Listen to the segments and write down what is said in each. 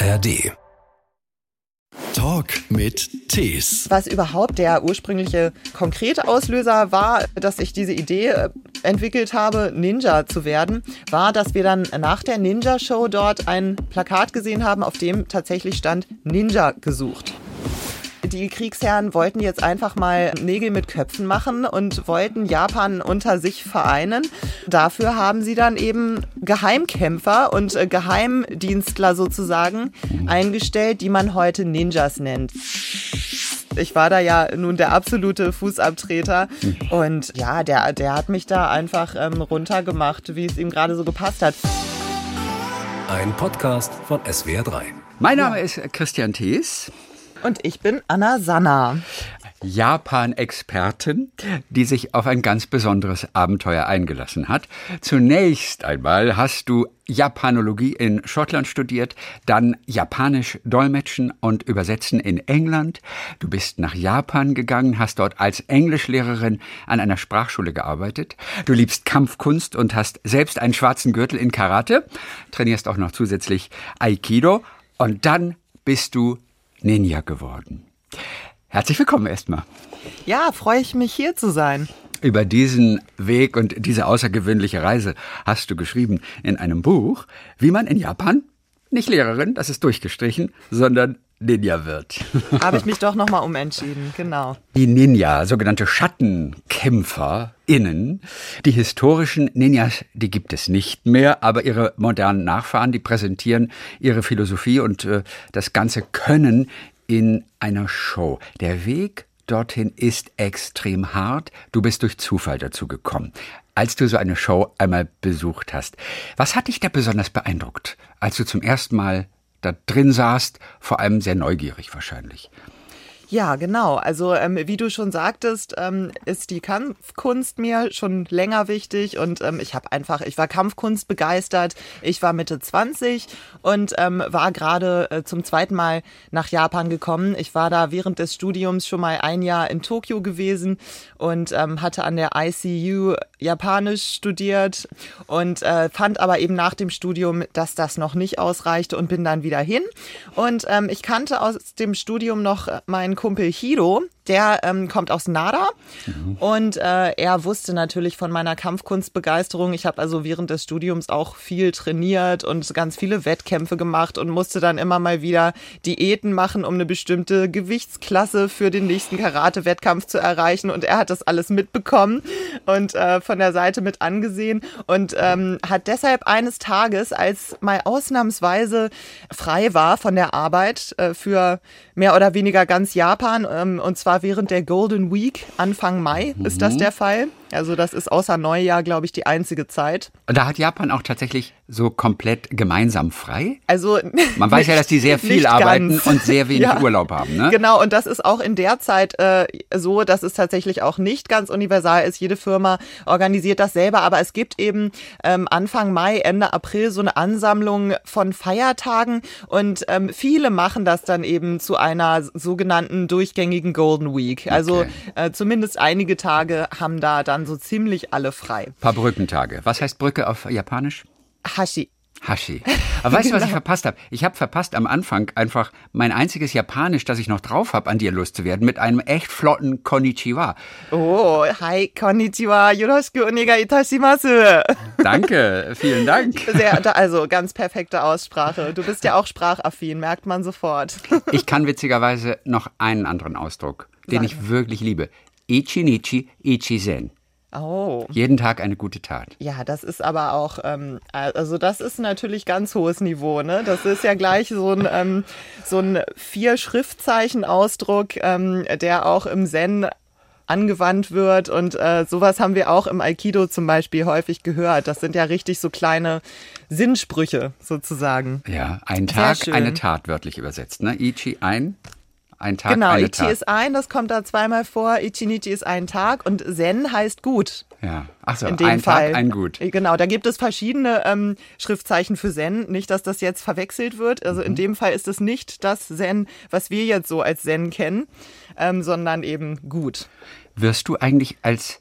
ARD. Talk mit Tees. Was überhaupt der ursprüngliche konkrete Auslöser war, dass ich diese Idee äh, entwickelt habe, Ninja zu werden, war, dass wir dann nach der Ninja-Show dort ein Plakat gesehen haben, auf dem tatsächlich stand Ninja gesucht. Die Kriegsherren wollten jetzt einfach mal Nägel mit Köpfen machen und wollten Japan unter sich vereinen. Dafür haben sie dann eben Geheimkämpfer und äh, Geheimdienstler sozusagen eingestellt, die man heute Ninjas nennt. Ich war da ja nun der absolute Fußabtreter und ja, der, der hat mich da einfach ähm, runtergemacht, wie es ihm gerade so gepasst hat. Ein Podcast von SWR3. Mein Name ist Christian Thees. Und ich bin Anna Sanna. Japan-Expertin, die sich auf ein ganz besonderes Abenteuer eingelassen hat. Zunächst einmal hast du Japanologie in Schottland studiert, dann Japanisch Dolmetschen und Übersetzen in England. Du bist nach Japan gegangen, hast dort als Englischlehrerin an einer Sprachschule gearbeitet. Du liebst Kampfkunst und hast selbst einen schwarzen Gürtel in Karate, trainierst auch noch zusätzlich Aikido und dann bist du Ninja geworden. Herzlich willkommen erstmal. Ja, freue ich mich hier zu sein. Über diesen Weg und diese außergewöhnliche Reise hast du geschrieben in einem Buch, wie man in Japan nicht Lehrerin, das ist durchgestrichen, sondern Ninja wird. Habe ich mich doch nochmal umentschieden, genau. Die Ninja, sogenannte SchattenkämpferInnen, die historischen Ninjas, die gibt es nicht mehr, aber ihre modernen Nachfahren, die präsentieren ihre Philosophie und äh, das ganze Können in einer Show. Der Weg dorthin ist extrem hart. Du bist durch Zufall dazu gekommen. Als du so eine Show einmal besucht hast, was hat dich da besonders beeindruckt, als du zum ersten Mal da drin saßt, vor allem sehr neugierig wahrscheinlich. Ja, genau. Also ähm, wie du schon sagtest, ähm, ist die Kampfkunst mir schon länger wichtig und ähm, ich habe einfach, ich war Kampfkunst begeistert. Ich war Mitte 20 und ähm, war gerade äh, zum zweiten Mal nach Japan gekommen. Ich war da während des Studiums schon mal ein Jahr in Tokio gewesen und ähm, hatte an der ICU Japanisch studiert und äh, fand aber eben nach dem Studium, dass das noch nicht ausreichte und bin dann wieder hin. Und ähm, ich kannte aus dem Studium noch meinen Kumpel Hiro, der ähm, kommt aus Nara mhm. und äh, er wusste natürlich von meiner Kampfkunstbegeisterung. Ich habe also während des Studiums auch viel trainiert und ganz viele Wettkämpfe gemacht und musste dann immer mal wieder Diäten machen, um eine bestimmte Gewichtsklasse für den nächsten Karate-Wettkampf zu erreichen. Und er hat das alles mitbekommen und äh, von der Seite mit angesehen und ähm, hat deshalb eines Tages, als mal ausnahmsweise frei war von der Arbeit äh, für mehr oder weniger ganz Japan, ähm, und zwar während der Golden Week, Anfang Mai mhm. ist das mhm. der Fall. Also das ist außer Neujahr, glaube ich, die einzige Zeit. Da hat Japan auch tatsächlich so komplett gemeinsam frei? Also man weiß ja, dass die sehr viel arbeiten ganz. und sehr wenig ja. Urlaub haben. Ne? Genau, und das ist auch in der Zeit äh, so, dass es tatsächlich auch nicht ganz universal ist. Jede Firma organisiert das selber, aber es gibt eben ähm, Anfang Mai, Ende April so eine Ansammlung von Feiertagen und ähm, viele machen das dann eben zu einer sogenannten durchgängigen Golden Week. Also okay. äh, zumindest einige Tage haben da dann so ziemlich alle frei. Ein paar Brückentage. Was heißt Brücke auf Japanisch? Hashi. Hashi. Aber weißt du, was ich genau. verpasst habe? Ich habe verpasst am Anfang einfach mein einziges Japanisch, das ich noch drauf habe, an dir loszuwerden, mit einem echt flotten Konnichiwa. Oh, hi, Konnichiwa, yoroshiku onegai itashimasu. Danke, vielen Dank. Sehr, also ganz perfekte Aussprache. Du bist ja auch sprachaffin, merkt man sofort. Ich kann witzigerweise noch einen anderen Ausdruck, den Sag. ich wirklich liebe. Ichinichi Ichizen. Oh. Jeden Tag eine gute Tat. Ja, das ist aber auch, ähm, also das ist natürlich ganz hohes Niveau, ne? Das ist ja gleich so ein, ähm, so ein Vier-Schriftzeichen-Ausdruck, ähm, der auch im Zen angewandt wird und äh, sowas haben wir auch im Aikido zum Beispiel häufig gehört. Das sind ja richtig so kleine Sinnsprüche sozusagen. Ja, ein Tag, eine Tat wörtlich übersetzt. Ne? Ichi ein, ein Tag, genau, eine Ichi Tat. ist ein, das kommt da zweimal vor. Ichinichi ist ein Tag und Zen heißt gut. Ja, ach so, in dem ein Fall. Tag, ein Gut. Genau, da gibt es verschiedene ähm, Schriftzeichen für Zen. Nicht, dass das jetzt verwechselt wird. Also mhm. in dem Fall ist es nicht das Zen, was wir jetzt so als Zen kennen, ähm, sondern eben gut. Wirst du eigentlich als,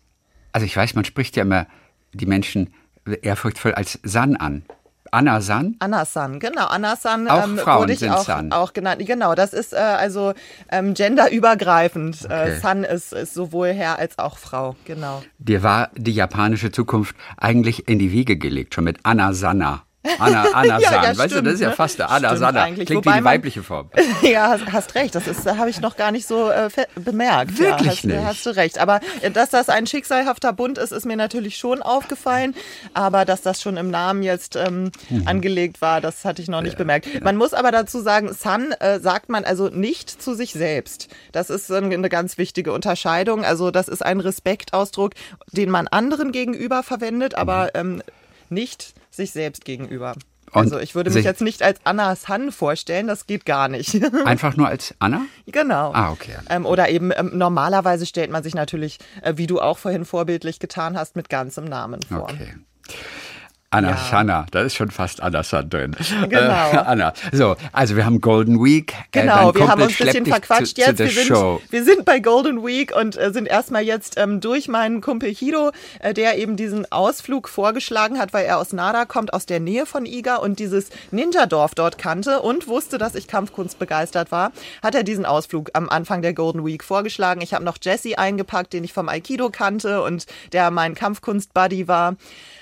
also ich weiß, man spricht ja immer die Menschen ehrfurchtvoll als San an. Anna-san? Anna-san, genau. Anna-san Auch ähm, Frauen wurde ich sind auch, San. auch genannt. Genau, das ist äh, also ähm, genderübergreifend. Okay. Äh, San ist, ist sowohl Herr als auch Frau, genau. Dir war die japanische Zukunft eigentlich in die Wiege gelegt, schon mit Anna-sanna. Anna, Anna Ja, San. ja, weißt du, stimmt, das ist ja ne? fast der Anna Sanna. eigentlich. Klingt Wobei wie die weibliche Form. Ja, hast, hast recht. Das ist, habe ich noch gar nicht so äh, bemerkt. Wirklich ja, hast, nicht? Hast du recht. Aber äh, dass das ein schicksalhafter Bund ist, ist mir natürlich schon aufgefallen. Aber dass das schon im Namen jetzt ähm, Mhm. angelegt war, das hatte ich noch nicht bemerkt. Man muss aber dazu sagen, Sun äh, sagt man also nicht zu sich selbst. Das ist ähm, eine ganz wichtige Unterscheidung. Also das ist ein Respektausdruck, den man anderen gegenüber verwendet, aber ähm, nicht sich selbst gegenüber. Und also ich würde mich jetzt nicht als Anna Sun vorstellen, das geht gar nicht. Einfach nur als Anna? Genau. Ah, okay. Ähm, oder eben ähm, normalerweise stellt man sich natürlich, äh, wie du auch vorhin vorbildlich getan hast, mit ganzem Namen vor. Okay. Anna Ja. Sanna, da ist schon fast Anna San drin. Genau. Äh, Anna. So, also wir haben Golden Week. Äh, Genau, dein wir haben uns ein bisschen verquatscht zu, jetzt. Zu wir, sind, wir sind bei Golden Week und äh, sind erstmal jetzt ähm, durch meinen Kumpel Hido, äh, der eben diesen Ausflug vorgeschlagen hat, weil er aus Nara kommt, aus der Nähe von Iga und dieses Ninja-Dorf dort kannte und wusste, dass ich Kampfkunst begeistert war, hat er diesen Ausflug am Anfang der Golden Week vorgeschlagen. Ich habe noch Jesse eingepackt, den ich vom Aikido kannte und der mein Kampfkunst-Buddy war.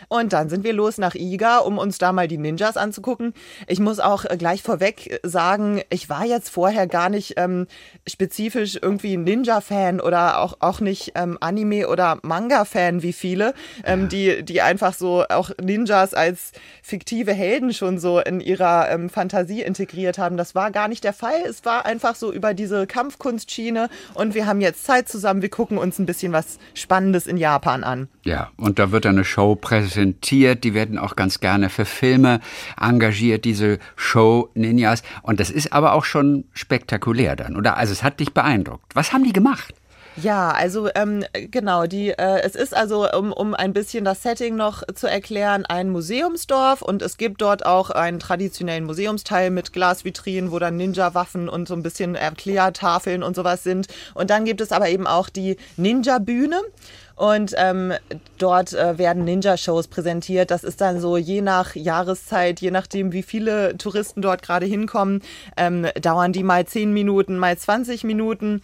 Und dann sind wir los nach Iga, um uns da mal die Ninjas anzugucken. Ich muss auch äh, gleich vorweg äh, sagen, ich war jetzt vorher gar nicht ähm, spezifisch irgendwie Ninja-Fan oder auch, auch nicht ähm, Anime- oder Manga-Fan wie viele, ähm, die, die einfach so auch Ninjas als fiktive Helden schon so in ihrer ähm, Fantasie integriert haben. Das war gar nicht der Fall. Es war einfach so über diese Kampfkunstschiene und wir haben jetzt Zeit zusammen. Wir gucken uns ein bisschen was Spannendes in Japan an. Ja, und da wird eine Show präsentiert. Die werden auch ganz gerne für Filme engagiert, diese Show Ninjas. Und das ist aber auch schon spektakulär dann, oder? Also es hat dich beeindruckt. Was haben die gemacht? Ja, also ähm, genau, die, äh, es ist also, um, um ein bisschen das Setting noch zu erklären, ein Museumsdorf und es gibt dort auch einen traditionellen Museumsteil mit Glasvitrinen, wo dann Ninja-Waffen und so ein bisschen Erklärtafeln und sowas sind. Und dann gibt es aber eben auch die Ninja-Bühne. Und ähm, dort äh, werden Ninja-Shows präsentiert. Das ist dann so je nach Jahreszeit, je nachdem, wie viele Touristen dort gerade hinkommen, ähm, dauern die mal 10 Minuten, mal 20 Minuten.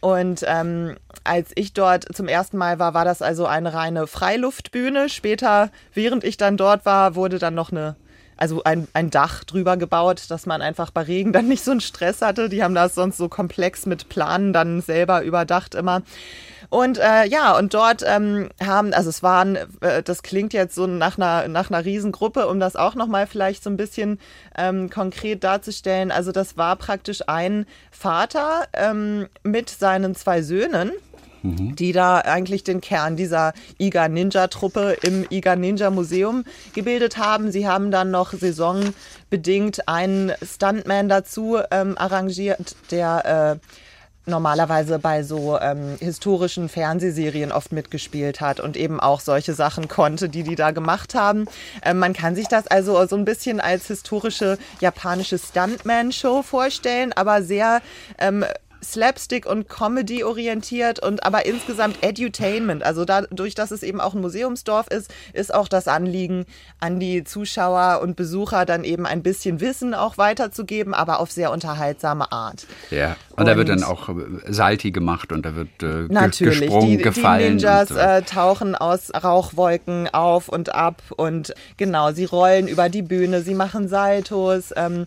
Und ähm, als ich dort zum ersten Mal war, war das also eine reine Freiluftbühne. Später, während ich dann dort war, wurde dann noch eine also ein, ein Dach drüber gebaut, dass man einfach bei Regen dann nicht so einen Stress hatte. Die haben das sonst so komplex mit Planen dann selber überdacht immer. Und äh, ja, und dort ähm, haben, also es waren, äh, das klingt jetzt so nach einer, nach einer Riesengruppe, um das auch nochmal vielleicht so ein bisschen ähm, konkret darzustellen. Also das war praktisch ein Vater ähm, mit seinen zwei Söhnen die da eigentlich den Kern dieser Iga Ninja Truppe im Iga Ninja Museum gebildet haben. Sie haben dann noch saisonbedingt einen Stuntman dazu ähm, arrangiert, der äh, normalerweise bei so ähm, historischen Fernsehserien oft mitgespielt hat und eben auch solche Sachen konnte, die die da gemacht haben. Ähm, man kann sich das also so ein bisschen als historische japanische Stuntman-Show vorstellen, aber sehr ähm, Slapstick und Comedy orientiert und aber insgesamt Edutainment. Also dadurch, dass es eben auch ein Museumsdorf ist, ist auch das Anliegen an die Zuschauer und Besucher dann eben ein bisschen Wissen auch weiterzugeben, aber auf sehr unterhaltsame Art. Ja. Und, da wird Und- dann auch äh, Salti gemacht und da wird äh, Natürlich, gesprungen, die, die gefallen. Ninjas und so. äh, tauchen aus Rauchwolken auf und ab und genau, sie rollen über die Bühne, sie machen Saltos. Ähm,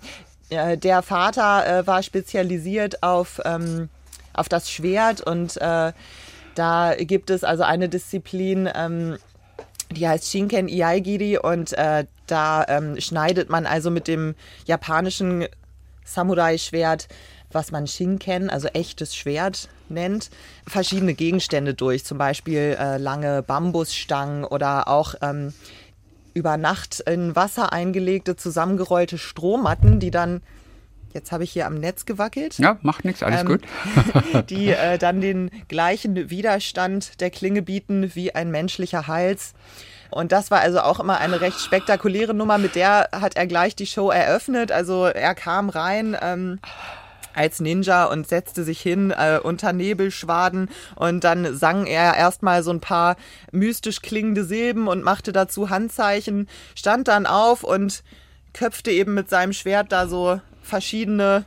äh, der Vater äh, war spezialisiert auf, ähm, auf das Schwert und äh, da gibt es also eine Disziplin, ähm, die heißt Shinken Iaigiri und äh, da ähm, schneidet man also mit dem japanischen Samurai-Schwert, was man Shinken, also echtes Schwert nennt, verschiedene Gegenstände durch, zum Beispiel äh, lange Bambusstangen oder auch ähm, über Nacht in Wasser eingelegte, zusammengerollte Strohmatten, die dann, jetzt habe ich hier am Netz gewackelt, ja, macht nichts, alles ähm, gut. die äh, dann den gleichen Widerstand der Klinge bieten wie ein menschlicher Hals. Und das war also auch immer eine recht spektakuläre Nummer. Mit der hat er gleich die Show eröffnet. Also er kam rein. Ähm, als Ninja und setzte sich hin äh, unter Nebelschwaden und dann sang er erstmal so ein paar mystisch klingende Silben und machte dazu Handzeichen, stand dann auf und köpfte eben mit seinem Schwert da so verschiedene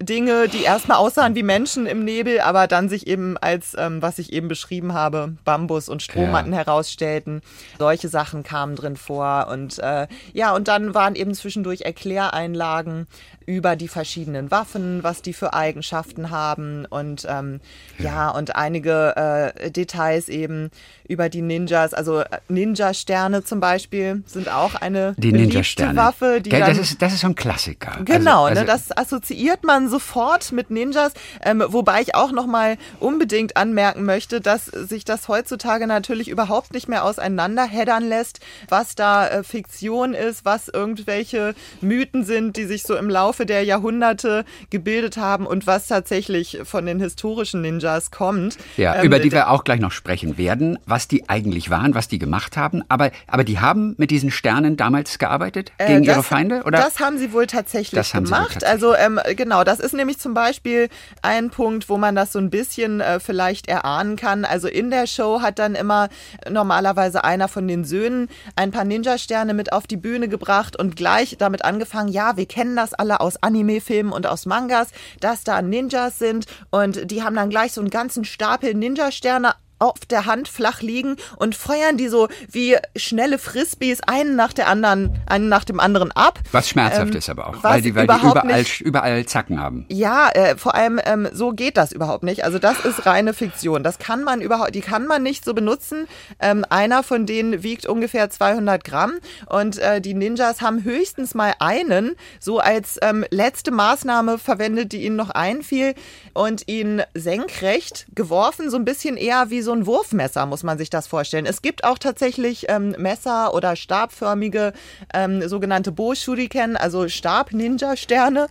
Dinge, die erstmal aussahen wie Menschen im Nebel, aber dann sich eben als, ähm, was ich eben beschrieben habe, Bambus und Strohmatten ja. herausstellten. Solche Sachen kamen drin vor. Und äh, ja, und dann waren eben zwischendurch Erkläreinlagen über die verschiedenen Waffen, was die für Eigenschaften haben und ähm, ja. ja. und einige äh, Details eben über die Ninjas. Also äh, Ninja-Sterne zum Beispiel sind auch eine die beliebte Waffe. Die das, ist, das ist so ein Klassiker. Genau, also, also ne, das assoziiert man sofort mit Ninjas, ähm, wobei ich auch nochmal unbedingt anmerken möchte, dass sich das heutzutage natürlich überhaupt nicht mehr auseinanderheddern lässt, was da äh, Fiktion ist, was irgendwelche Mythen sind, die sich so im Laufe Laufe der Jahrhunderte gebildet haben und was tatsächlich von den historischen Ninjas kommt. Ja, ähm, über die wir auch gleich noch sprechen werden, was die eigentlich waren, was die gemacht haben. Aber, aber die haben mit diesen Sternen damals gearbeitet äh, gegen das, ihre Feinde, oder? Das haben sie wohl tatsächlich gemacht. Wohl tatsächlich. Also ähm, genau, das ist nämlich zum Beispiel ein Punkt, wo man das so ein bisschen äh, vielleicht erahnen kann. Also in der Show hat dann immer normalerweise einer von den Söhnen ein paar Ninja-Sterne mit auf die Bühne gebracht und gleich damit angefangen, ja, wir kennen das alle aus aus Anime-Filmen und aus Mangas, dass da Ninjas sind. Und die haben dann gleich so einen ganzen Stapel Ninja-Sterne auf der Hand flach liegen und feuern die so wie schnelle Frisbees einen nach der anderen, einen nach dem anderen ab. Was schmerzhaft ähm, ist aber auch, weil die, weil die überall, überall Zacken haben. Ja, äh, vor allem ähm, so geht das überhaupt nicht. Also das ist reine Fiktion. Das kann man überhaupt, die kann man nicht so benutzen. Ähm, einer von denen wiegt ungefähr 200 Gramm und äh, die Ninjas haben höchstens mal einen, so als ähm, letzte Maßnahme verwendet, die ihnen noch einfiel und ihn senkrecht geworfen, so ein bisschen eher wie so ein Wurfmesser, muss man sich das vorstellen. Es gibt auch tatsächlich ähm, Messer oder stabförmige ähm, sogenannte Bo-Shuriken, also Stab-Ninja-Sterne.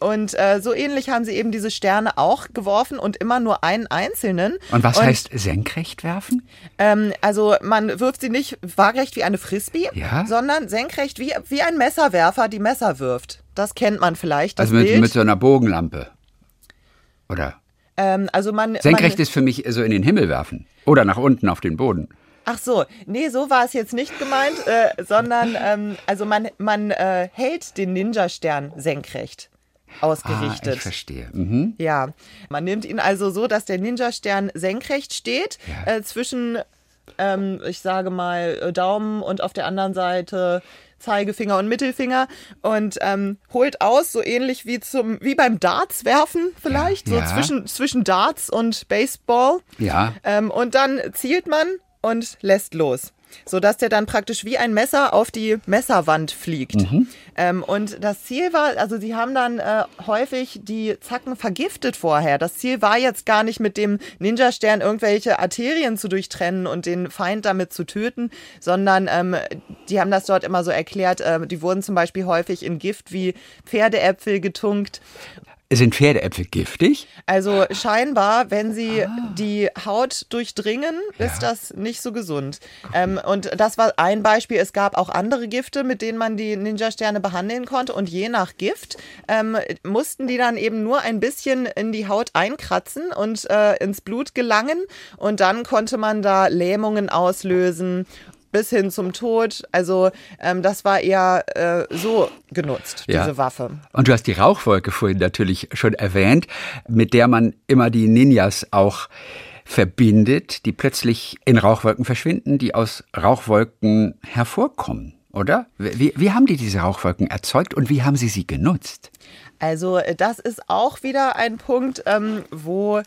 Und äh, so ähnlich haben sie eben diese Sterne auch geworfen und immer nur einen einzelnen. Und was und, heißt senkrecht werfen? Ähm, also man wirft sie nicht waagerecht wie eine Frisbee, ja? sondern senkrecht wie, wie ein Messerwerfer die Messer wirft. Das kennt man vielleicht. also mit, mit so einer Bogenlampe. Oder? Ähm, also man, Senkrecht man, ist für mich so in den Himmel werfen. Oder nach unten auf den Boden. Ach so, nee, so war es jetzt nicht gemeint, äh, sondern ähm, also man, man äh, hält den Ninja-Stern senkrecht ausgerichtet. Ah, ich verstehe. Mhm. Ja, man nimmt ihn also so, dass der Ninja-Stern senkrecht steht ja. äh, zwischen, ähm, ich sage mal, Daumen und auf der anderen Seite Zeigefinger und Mittelfinger und ähm, holt aus, so ähnlich wie zum wie beim Darts werfen vielleicht, ja. so zwischen zwischen Darts und Baseball. Ja. Ähm, und dann zielt man und lässt los sodass der dann praktisch wie ein Messer auf die Messerwand fliegt. Mhm. Ähm, und das Ziel war, also sie haben dann äh, häufig die Zacken vergiftet vorher. Das Ziel war jetzt gar nicht mit dem Ninja-Stern irgendwelche Arterien zu durchtrennen und den Feind damit zu töten, sondern ähm, die haben das dort immer so erklärt, äh, die wurden zum Beispiel häufig in Gift wie Pferdeäpfel getunkt sind Pferdeäpfel giftig? Also scheinbar, wenn sie ah. die Haut durchdringen, ist ja. das nicht so gesund. Ähm, und das war ein Beispiel. Es gab auch andere Gifte, mit denen man die Ninja-Sterne behandeln konnte. Und je nach Gift ähm, mussten die dann eben nur ein bisschen in die Haut einkratzen und äh, ins Blut gelangen. Und dann konnte man da Lähmungen auslösen bis hin zum Tod. Also ähm, das war eher äh, so genutzt, ja. diese Waffe. Und du hast die Rauchwolke vorhin natürlich schon erwähnt, mit der man immer die Ninjas auch verbindet, die plötzlich in Rauchwolken verschwinden, die aus Rauchwolken hervorkommen, oder? Wie, wie haben die diese Rauchwolken erzeugt und wie haben sie sie genutzt? Also äh, das ist auch wieder ein Punkt, ähm, wo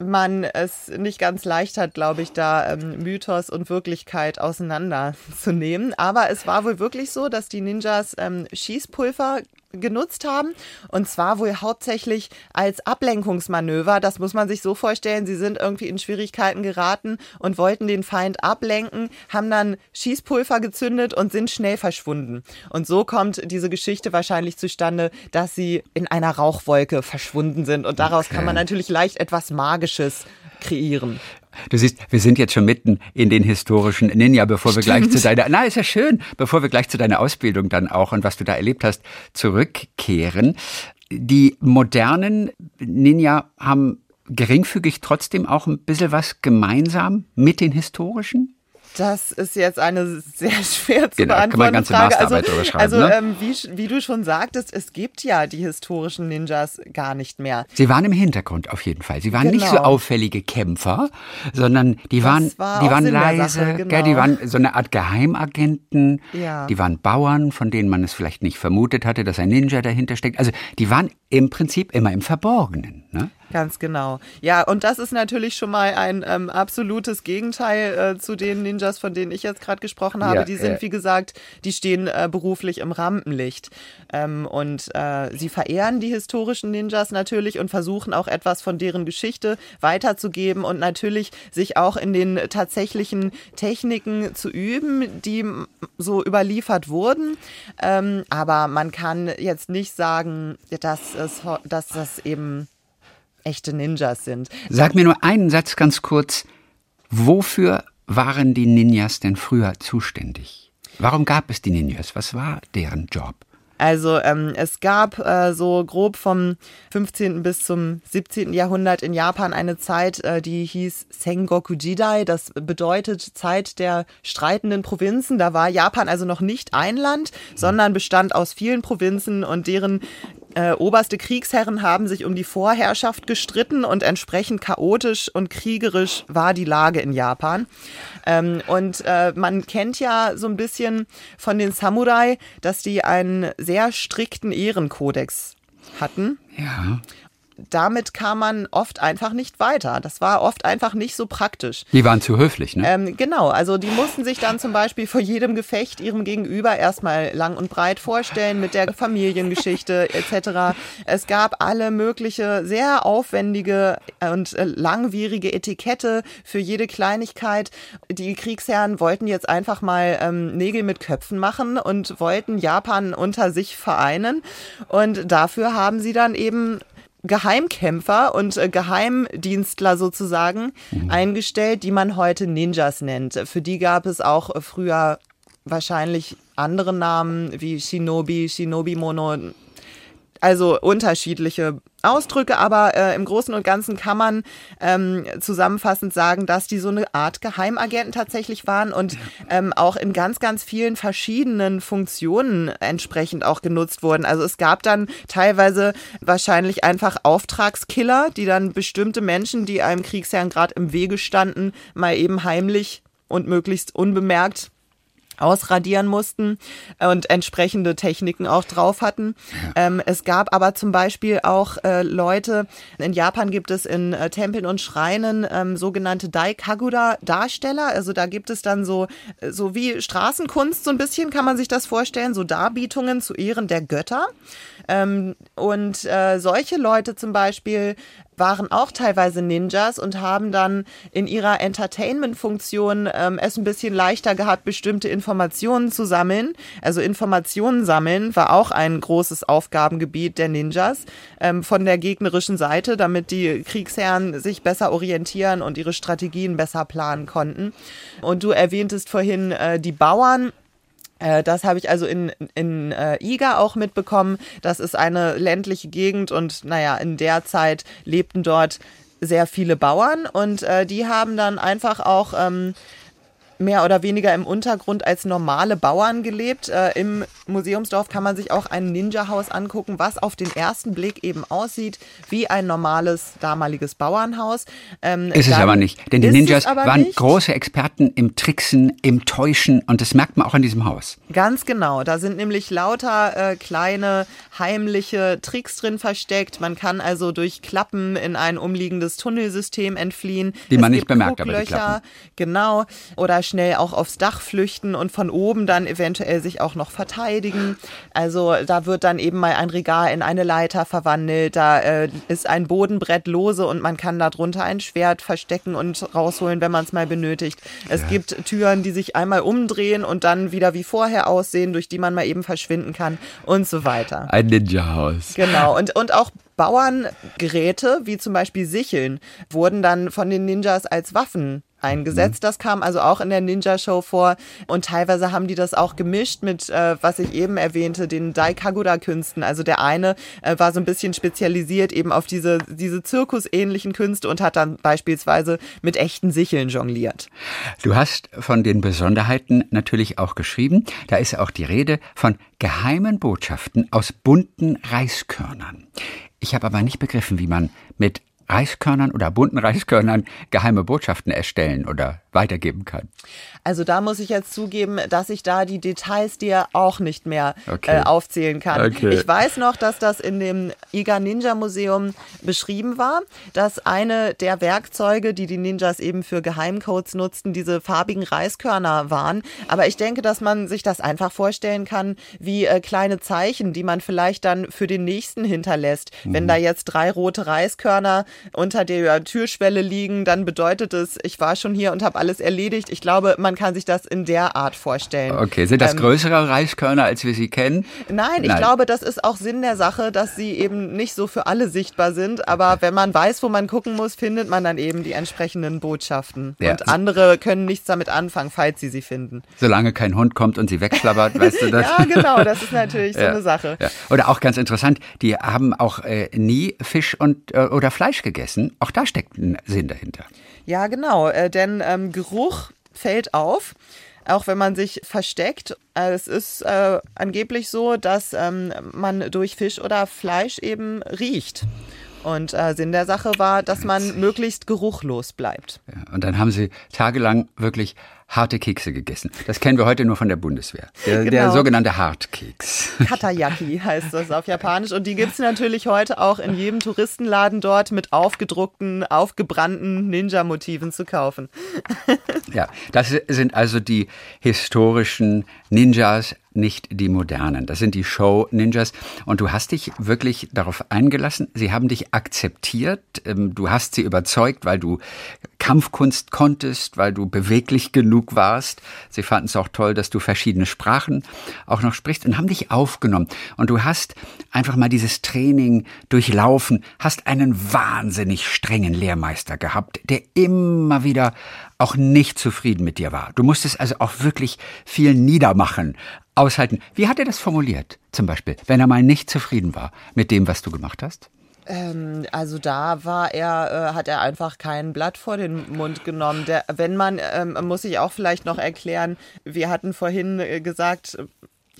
man es nicht ganz leicht hat, glaube ich, da ähm, Mythos und Wirklichkeit auseinanderzunehmen. Aber es war wohl wirklich so, dass die Ninjas ähm, Schießpulver genutzt haben. Und zwar wohl hauptsächlich als Ablenkungsmanöver. Das muss man sich so vorstellen. Sie sind irgendwie in Schwierigkeiten geraten und wollten den Feind ablenken, haben dann Schießpulver gezündet und sind schnell verschwunden. Und so kommt diese Geschichte wahrscheinlich zustande, dass sie in einer Rauchwolke verschwunden sind. Und daraus okay. kann man natürlich leicht etwas Magisches kreieren. Du siehst, wir sind jetzt schon mitten in den historischen Ninja, bevor wir Stimmt. gleich zu deiner, na, ist ja schön, bevor wir gleich zu deiner Ausbildung dann auch und was du da erlebt hast, zurückkehren. die modernen Ninja haben geringfügig trotzdem auch ein bisschen was gemeinsam mit den historischen? Das ist jetzt eine sehr schwer zu Genau, kann man beantwortende ganze Frage. Masterarbeit drüber schreiben, also ne? ähm, wie, wie du schon sagtest, es gibt ja die historischen Ninjas gar nicht mehr. Sie waren im Hintergrund auf jeden Fall. Sie waren nicht so Genau. auffällige Kämpfer, sondern die waren, war die waren Sinn leise, Sache, genau. die waren so eine Art Geheimagenten. Ja. Die waren Bauern, von denen man es vielleicht nicht vermutet hatte, dass ein Ninja dahinter steckt. Also die waren im Prinzip immer im Verborgenen. Ne? Ganz genau. Ja, und das ist natürlich schon mal ein ähm, absolutes Gegenteil äh, zu den Ninjas, von denen ich jetzt gerade gesprochen habe. Ja, die sind, äh, wie gesagt, die stehen äh, beruflich im Rampenlicht. Ähm, und äh, sie verehren die historischen Ninjas natürlich und versuchen auch etwas von deren Geschichte weiterzugeben und natürlich sich auch in den tatsächlichen Techniken zu üben, die so überliefert wurden. Ähm, aber man kann jetzt nicht sagen, dass, es, dass das eben echte Ninjas sind. Sag mir nur einen Satz ganz kurz. Wofür waren die Ninjas denn früher zuständig? Warum gab es die Ninjas? Was war deren Job? Also ähm, es gab äh, so grob vom 15. bis zum 17. Jahrhundert in Japan eine Zeit, äh, die hieß Sengoku Jidai. Das bedeutet Zeit der streitenden Provinzen. Da war Japan also noch nicht ein Land, sondern bestand aus vielen Provinzen und deren äh, oberste Kriegsherren haben sich um die Vorherrschaft gestritten und entsprechend chaotisch und kriegerisch war die Lage in Japan. Ähm, und äh, man kennt ja so ein bisschen von den Samurai, dass die einen sehr strikten Ehrenkodex hatten. Ja. Damit kam man oft einfach nicht weiter. Das war oft einfach nicht so praktisch. Die waren zu höflich, ne? Ähm, genau, also die mussten sich dann zum Beispiel vor jedem Gefecht ihrem Gegenüber erstmal lang und breit vorstellen mit der Familiengeschichte etc. Es gab alle mögliche sehr aufwendige und äh, langwierige Etikette für jede Kleinigkeit. Die Kriegsherren wollten jetzt einfach mal ähm, Nägel mit Köpfen machen und wollten Japan unter sich vereinen. Und dafür haben sie dann eben Geheimkämpfer und äh, Geheimdienstler sozusagen eingestellt, die man heute Ninjas nennt. Für die gab es auch früher wahrscheinlich andere Namen wie Shinobi, Shinobi-Mono, also unterschiedliche Ausdrücke, aber äh, im Großen und Ganzen kann man ähm, zusammenfassend sagen, dass die so eine Art Geheimagenten tatsächlich waren und ähm, auch in ganz, ganz vielen verschiedenen Funktionen entsprechend auch genutzt wurden. Also es gab dann teilweise wahrscheinlich einfach Auftragskiller, die dann bestimmte Menschen, die einem Kriegsherrn gerade im Wege standen, mal eben heimlich und möglichst unbemerkt ausradieren mussten und entsprechende Techniken auch drauf hatten. Ähm, es gab aber zum Beispiel auch äh, Leute, in Japan gibt es in äh, Tempeln und Schreinen ähm, sogenannte Daikagura-Darsteller. Also da gibt es dann so, äh, so wie Straßenkunst, so ein bisschen kann man sich das vorstellen, so Darbietungen zu Ehren der Götter. Ähm, und äh, solche Leute zum Beispiel waren auch teilweise Ninjas und haben dann in ihrer Entertainment-Funktion ähm, es ein bisschen leichter gehabt, bestimmte Informationen zu sammeln. Also Informationen sammeln war auch ein großes Aufgabengebiet der Ninjas ähm, von der gegnerischen Seite, damit die Kriegsherren sich besser orientieren und ihre Strategien besser planen konnten. Und du erwähntest vorhin äh, die Bauern. Äh, Das habe ich also in, in äh, Iga auch mitbekommen. Das ist eine ländliche Gegend und naja, in der Zeit lebten dort sehr viele Bauern und äh, die haben dann einfach auch ähm, mehr oder weniger im Untergrund als normale Bauern gelebt. Äh, Im Museumsdorf kann man sich auch ein Ninja-Haus angucken, was auf den ersten Blick eben aussieht wie ein normales damaliges Bauernhaus. Ähm, Ist es aber nicht. Denn die Ninjas waren nicht. große Experten im Tricksen, im Täuschen und das merkt man auch an diesem Haus. Ganz genau. Da sind nämlich lauter äh, kleine heimliche Tricks drin versteckt. Man kann also durch Klappen in ein umliegendes Tunnelsystem entfliehen. Die man Es nicht bemerkt, aber die Klappen. Genau. Oder schnell auch aufs Dach flüchten und von oben dann eventuell sich auch noch verteidigen. Also da wird dann eben mal ein Regal in eine Leiter verwandelt. Da äh, ist ein Bodenbrett lose und man kann darunter ein Schwert verstecken und rausholen, wenn man es mal benötigt. Es gibt Türen, die sich einmal umdrehen und dann wieder wie vorher aussehen, durch die man mal eben verschwinden kann und so weiter. Ein Ninja-Haus. Genau. Und, und auch Bauerngeräte, wie zum Beispiel Sicheln, wurden dann von den Ninjas als Waffen eingesetzt. Das kam also auch in der Ninja-Show vor. Und teilweise haben die das auch gemischt mit, äh, was ich eben erwähnte, den Daikagura-Künsten. Also der eine äh, war so ein bisschen spezialisiert eben auf diese, diese zirkusähnlichen Künste und hat dann beispielsweise mit echten Sicheln jongliert. Du hast von den Besonderheiten natürlich auch geschrieben. Da ist auch die Rede von geheimen Botschaften aus bunten Reiskörnern. Ich habe aber nicht begriffen, wie man mit Reiskörnern oder bunten Reiskörnern geheime Botschaften erstellen oder weitergeben kann. Also da muss ich jetzt zugeben, dass ich da die Details dir auch nicht mehr okay. äh, aufzählen kann. Okay. Ich weiß noch, dass das in dem Iga Ninja Museum beschrieben war, dass eine der Werkzeuge, die die Ninjas eben für Geheimcodes nutzten, diese farbigen Reiskörner waren. Aber ich denke, dass man sich das einfach vorstellen kann wie äh, kleine Zeichen, die man vielleicht dann für den nächsten hinterlässt. Mhm. Wenn da jetzt drei rote Reiskörner unter der Türschwelle liegen, dann bedeutet es, ich war schon hier und habe alles erledigt. Ich glaube, man kann sich das in der Art vorstellen. Okay, sind das ähm, größere Reiskörner, als wir sie kennen? Nein, ich nein. glaube, das ist auch Sinn der Sache, dass sie eben nicht so für alle sichtbar sind. Aber wenn man weiß, wo man gucken muss, findet man dann eben die entsprechenden Botschaften. Ja. Und andere können nichts damit anfangen, falls sie sie finden. Solange kein Hund kommt und sie wegschlabbert, weißt du das? ja, genau, das ist natürlich so eine Sache. Ja. Oder auch ganz interessant, die haben auch äh, nie Fisch und äh, oder Fleisch gegessen. Auch da steckt ein Sinn dahinter. Ja, genau, äh, denn ähm, Geruch fällt auf auch wenn man sich versteckt. Äh, es ist äh, angeblich so, dass ähm, man durch Fisch oder Fleisch eben riecht. Und äh, Sinn der Sache war, dass man möglichst geruchlos bleibt. Ja, und dann haben sie tagelang wirklich harte Kekse gegessen. Das kennen wir heute nur von der Bundeswehr. Der, genau. der sogenannte Hartkeks. Katayaki heißt das auf Japanisch. Und die gibt es natürlich heute auch in jedem Touristenladen dort mit aufgedruckten, aufgebrannten Ninja-Motiven zu kaufen. ja, das sind also die historischen Ninjas nicht die modernen. Das sind die Show-Ninjas. Und du hast dich wirklich darauf eingelassen. Sie haben dich akzeptiert. Ähm, du hast sie überzeugt, weil du Kampfkunst konntest, weil du beweglich genug warst. Sie fanden es auch toll, dass du verschiedene Sprachen auch noch sprichst und haben dich aufgenommen. Und du hast einfach mal dieses Training durchlaufen, hast einen wahnsinnig strengen Lehrmeister gehabt, der immer wieder auch nicht zufrieden mit dir war. Du musstest also auch wirklich viel niedermachen, aushalten. Wie hat er das formuliert, zum Beispiel, wenn er mal nicht zufrieden war mit dem, was du gemacht hast? Ähm, also da war er, äh, hat er einfach kein Blatt vor den Mund genommen. Der, wenn man, ähm, muss ich auch vielleicht noch erklären, wir hatten vorhin äh, gesagt,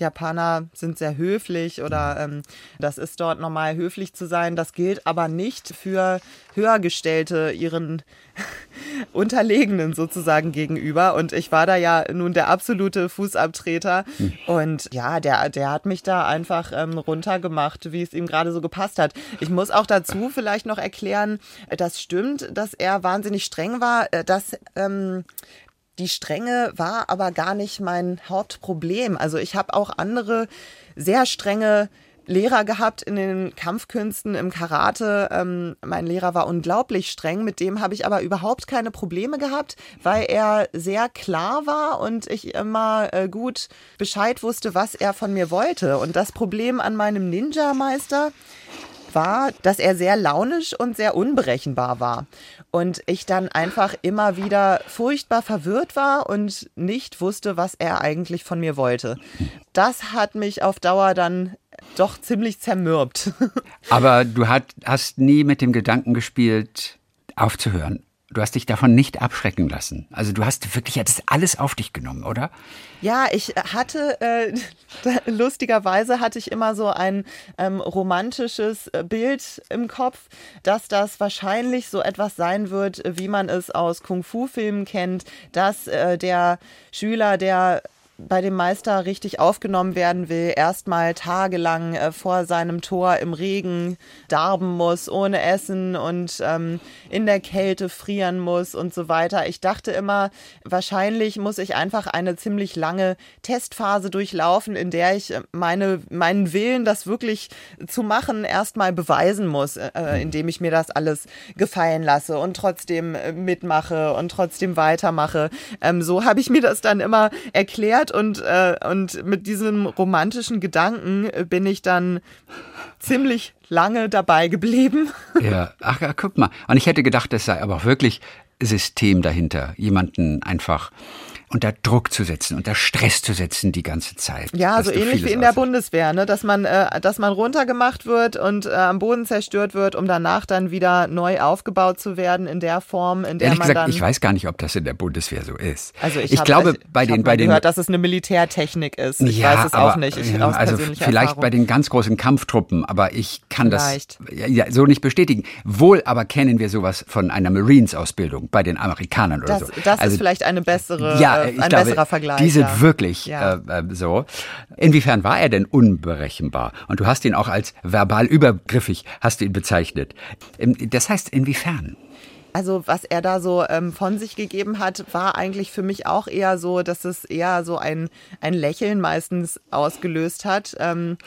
Japaner sind sehr höflich oder ähm, das ist dort normal höflich zu sein. Das gilt aber nicht für Höhergestellte ihren Unterlegenen sozusagen gegenüber. Und ich war da ja nun der absolute Fußabtreter. Hm. Und ja, der, der hat mich da einfach ähm, runtergemacht, wie es ihm gerade so gepasst hat. Ich muss auch dazu vielleicht noch erklären, das stimmt, dass er wahnsinnig streng war. Äh, dass ähm, die Strenge war aber gar nicht mein Hauptproblem. Also ich habe auch andere sehr strenge Lehrer gehabt in den Kampfkünsten, im Karate. Ähm, mein Lehrer war unglaublich streng, mit dem habe ich aber überhaupt keine Probleme gehabt, weil er sehr klar war und ich immer äh, gut Bescheid wusste, was er von mir wollte. Und das Problem an meinem Ninja-Meister war, dass er sehr launisch und sehr unberechenbar war. Und ich dann einfach immer wieder furchtbar verwirrt war und nicht wusste, was er eigentlich von mir wollte. Das hat mich auf Dauer dann doch ziemlich zermürbt. Aber du hat, hast nie mit dem Gedanken gespielt, aufzuhören. Du hast dich davon nicht abschrecken lassen. Also du hast wirklich jetzt alles auf dich genommen, oder? Ja, ich hatte, äh, lustigerweise hatte ich immer so ein ähm, romantisches äh, Bild im Kopf, dass das wahrscheinlich so etwas sein wird, wie man es aus Kung-Fu-Filmen kennt, dass äh, der Schüler, der bei dem Meister richtig aufgenommen werden will, erstmal tagelang äh, vor seinem Tor im Regen darben muss, ohne Essen und ähm, in der Kälte frieren muss und so weiter. Ich dachte immer, wahrscheinlich muss ich einfach eine ziemlich lange Testphase durchlaufen, in der ich äh, meine, meinen Willen, das wirklich zu machen, erstmal beweisen muss, äh, indem ich mir das alles gefallen lasse und trotzdem äh, mitmache und trotzdem weitermache. Ähm, so habe ich mir das dann immer erklärt und, äh, und mit diesem romantischen Gedanken bin ich dann ziemlich lange dabei geblieben. Ja, ach ja, guck mal. Und ich hätte gedacht, das sei aber auch wirklich System dahinter, jemanden einfach unter Druck zu setzen, unter Stress zu setzen die ganze Zeit. Ja, so ähnlich wie in der Bundeswehr, ne? dass man, äh, dass man runtergemacht wird und äh, am Boden zerstört wird, um danach dann wieder neu aufgebaut zu werden in der Form, in der Ehrlich man gesagt, dann. ich weiß gar nicht, ob das in der Bundeswehr so ist. Also ich, ich hab, glaube, ich, bei ich den, bei den gehört, dass es eine Militärtechnik ist. Ich ja, weiß es aber, auch nicht. Ich, ja, aus also vielleicht Erfahrung. bei den ganz großen Kampftruppen, aber ich kann Vielleicht. das ja, ja, so nicht bestätigen. Wohl aber kennen wir sowas von einer Marines-Ausbildung bei den Amerikanern oder das, so. das also, ist vielleicht eine bessere, ja, äh, ein glaube, besserer Vergleich. Die sind ja. wirklich Ja. äh, äh, so. Inwiefern war er denn unberechenbar? Und du hast ihn auch als verbal übergriffig, hast du ihn bezeichnet. Ähm, Das heißt, inwiefern? Also was er da so ähm, von sich gegeben hat, war eigentlich für mich auch eher so, dass es eher so ein, ein Lächeln meistens ausgelöst hat. Ähm,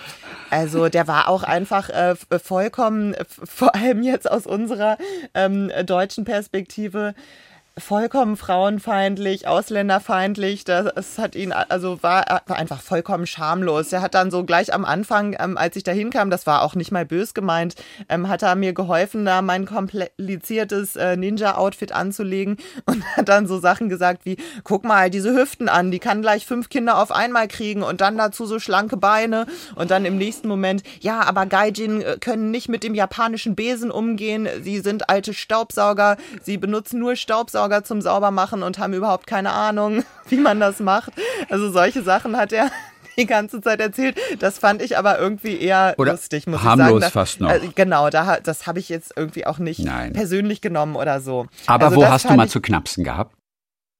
also der war auch einfach äh, vollkommen, vor allem jetzt aus unserer ähm, deutschen Perspektive, vollkommen frauenfeindlich, ausländerfeindlich. Das hat ihn, also war, war einfach vollkommen schamlos. Er hat dann so gleich am Anfang, ähm, als ich da hinkam, das war auch nicht mal bös gemeint, ähm, hat er mir geholfen, da mein kompliziertes äh, Ninja-Outfit anzulegen und hat dann so Sachen gesagt wie, guck mal diese Hüften an, die kann gleich fünf Kinder auf einmal kriegen und dann dazu so schlanke Beine und dann im nächsten Moment, ja, aber Gaijin äh, können nicht mit dem japanischen Besen umgehen, sie sind alte Staubsauger, sie benutzen nur Staubsauger zum Saubermachen und haben überhaupt keine Ahnung, wie man das macht. Also solche Sachen hat er die ganze Zeit erzählt. Das fand ich aber irgendwie eher Oder lustig, muss harmlos ich sagen. Da- fast noch. Äh, genau, da, das habe ich jetzt irgendwie auch nicht Nein. persönlich genommen oder so. Aber Also wo hast du mal zu knapsen gehabt?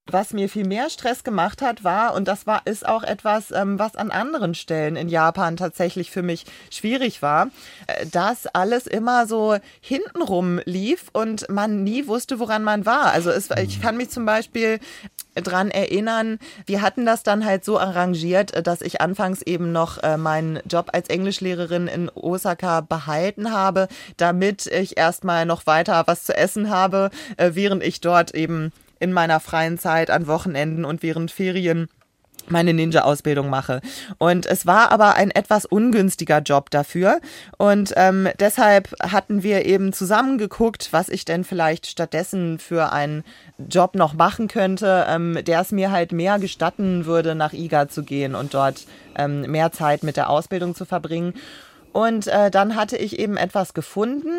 Was mir viel mehr Stress gemacht hat, war, und das war, ist auch etwas, ähm, was an anderen Stellen in Japan tatsächlich für mich schwierig war, äh, dass alles immer so hintenrum lief und man nie wusste, woran man war. Also es, ich kann mich zum Beispiel dran erinnern, wir hatten das dann halt so arrangiert, äh, dass ich anfangs eben noch äh, meinen Job als Englischlehrerin in Osaka behalten habe, damit ich erstmal noch weiter was zu essen habe, äh, während ich dort eben in meiner freien Zeit an Wochenenden und während Ferien meine Ninja-Ausbildung mache. Und es war aber ein etwas ungünstiger Job dafür. Und ähm, deshalb hatten wir eben zusammen geguckt, was ich denn vielleicht stattdessen für einen Job noch machen könnte, ähm, der es mir halt mehr gestatten würde, nach IGA zu gehen und dort ähm, mehr Zeit mit der Ausbildung zu verbringen. Und äh, dann hatte ich eben etwas gefunden,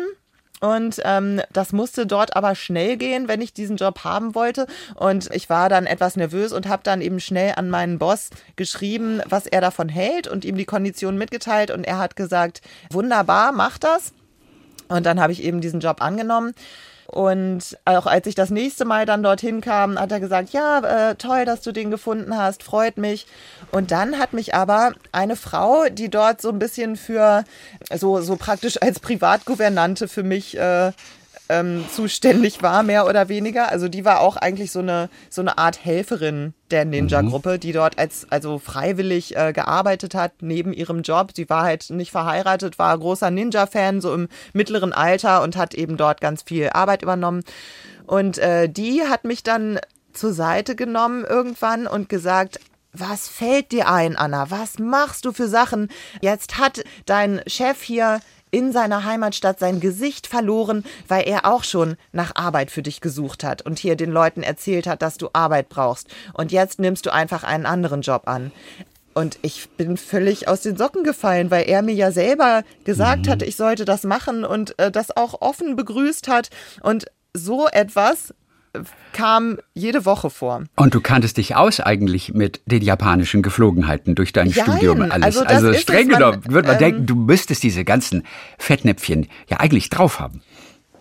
und ähm, das musste dort aber schnell gehen, wenn ich diesen Job haben wollte. Und ich war dann etwas nervös und habe dann eben schnell an meinen Boss geschrieben, was er davon hält und ihm die Konditionen mitgeteilt. Und er hat gesagt, wunderbar, mach das. Und dann habe ich eben diesen Job angenommen. Und auch als ich das nächste Mal dann dorthin kam, hat er gesagt, ja, äh, toll, dass du den gefunden hast, freut mich. Und dann hat mich aber eine Frau, die dort so ein bisschen für, so, so praktisch als Privatgouvernante für mich äh, ähm, zuständig war, mehr oder weniger. Also die war auch eigentlich so eine, so eine Art Helferin der Ninja-Gruppe, die dort als also freiwillig äh, gearbeitet hat neben ihrem Job. Sie war halt nicht verheiratet, war großer Ninja-Fan, so im mittleren Alter und hat eben dort ganz viel Arbeit übernommen. Und äh, die hat mich dann zur Seite genommen irgendwann und gesagt, was fällt dir ein, Anna? Was machst du für Sachen? Jetzt hat dein Chef hier in seiner Heimatstadt sein Gesicht verloren, weil er auch schon nach Arbeit für dich gesucht hat und hier den Leuten erzählt hat, dass du Arbeit brauchst. Und jetzt nimmst du einfach einen anderen Job an. Und ich bin völlig aus den Socken gefallen, weil er mir ja selber gesagt hat, ich sollte das machen und äh, das auch offen begrüßt hat. Und so etwas kam jede Woche vor. Und du kanntest dich aus eigentlich mit den japanischen Geflogenheiten durch dein Jein, Studium alles. also ist streng es, man, genommen würde man ähm, denken, du müsstest diese ganzen Fettnäpfchen ja eigentlich drauf haben.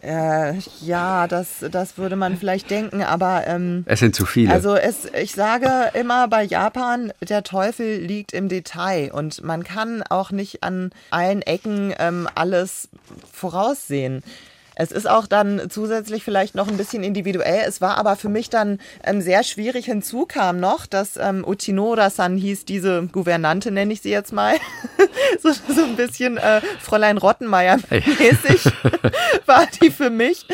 Äh, ja, das, das würde man vielleicht denken, aber ähm, Es sind zu viele. Also es, ich sage immer bei Japan, der Teufel liegt im Detail und man kann auch nicht an allen Ecken ähm, alles voraussehen. Es ist auch dann zusätzlich vielleicht noch ein bisschen individuell. Es war aber für mich dann ähm, sehr schwierig. Hinzu kam noch, dass ähm, Uchinora-san hieß, diese Gouvernante nenne ich sie jetzt mal, so, so ein bisschen äh, Fräulein Rottenmeier-mäßig war die für mich.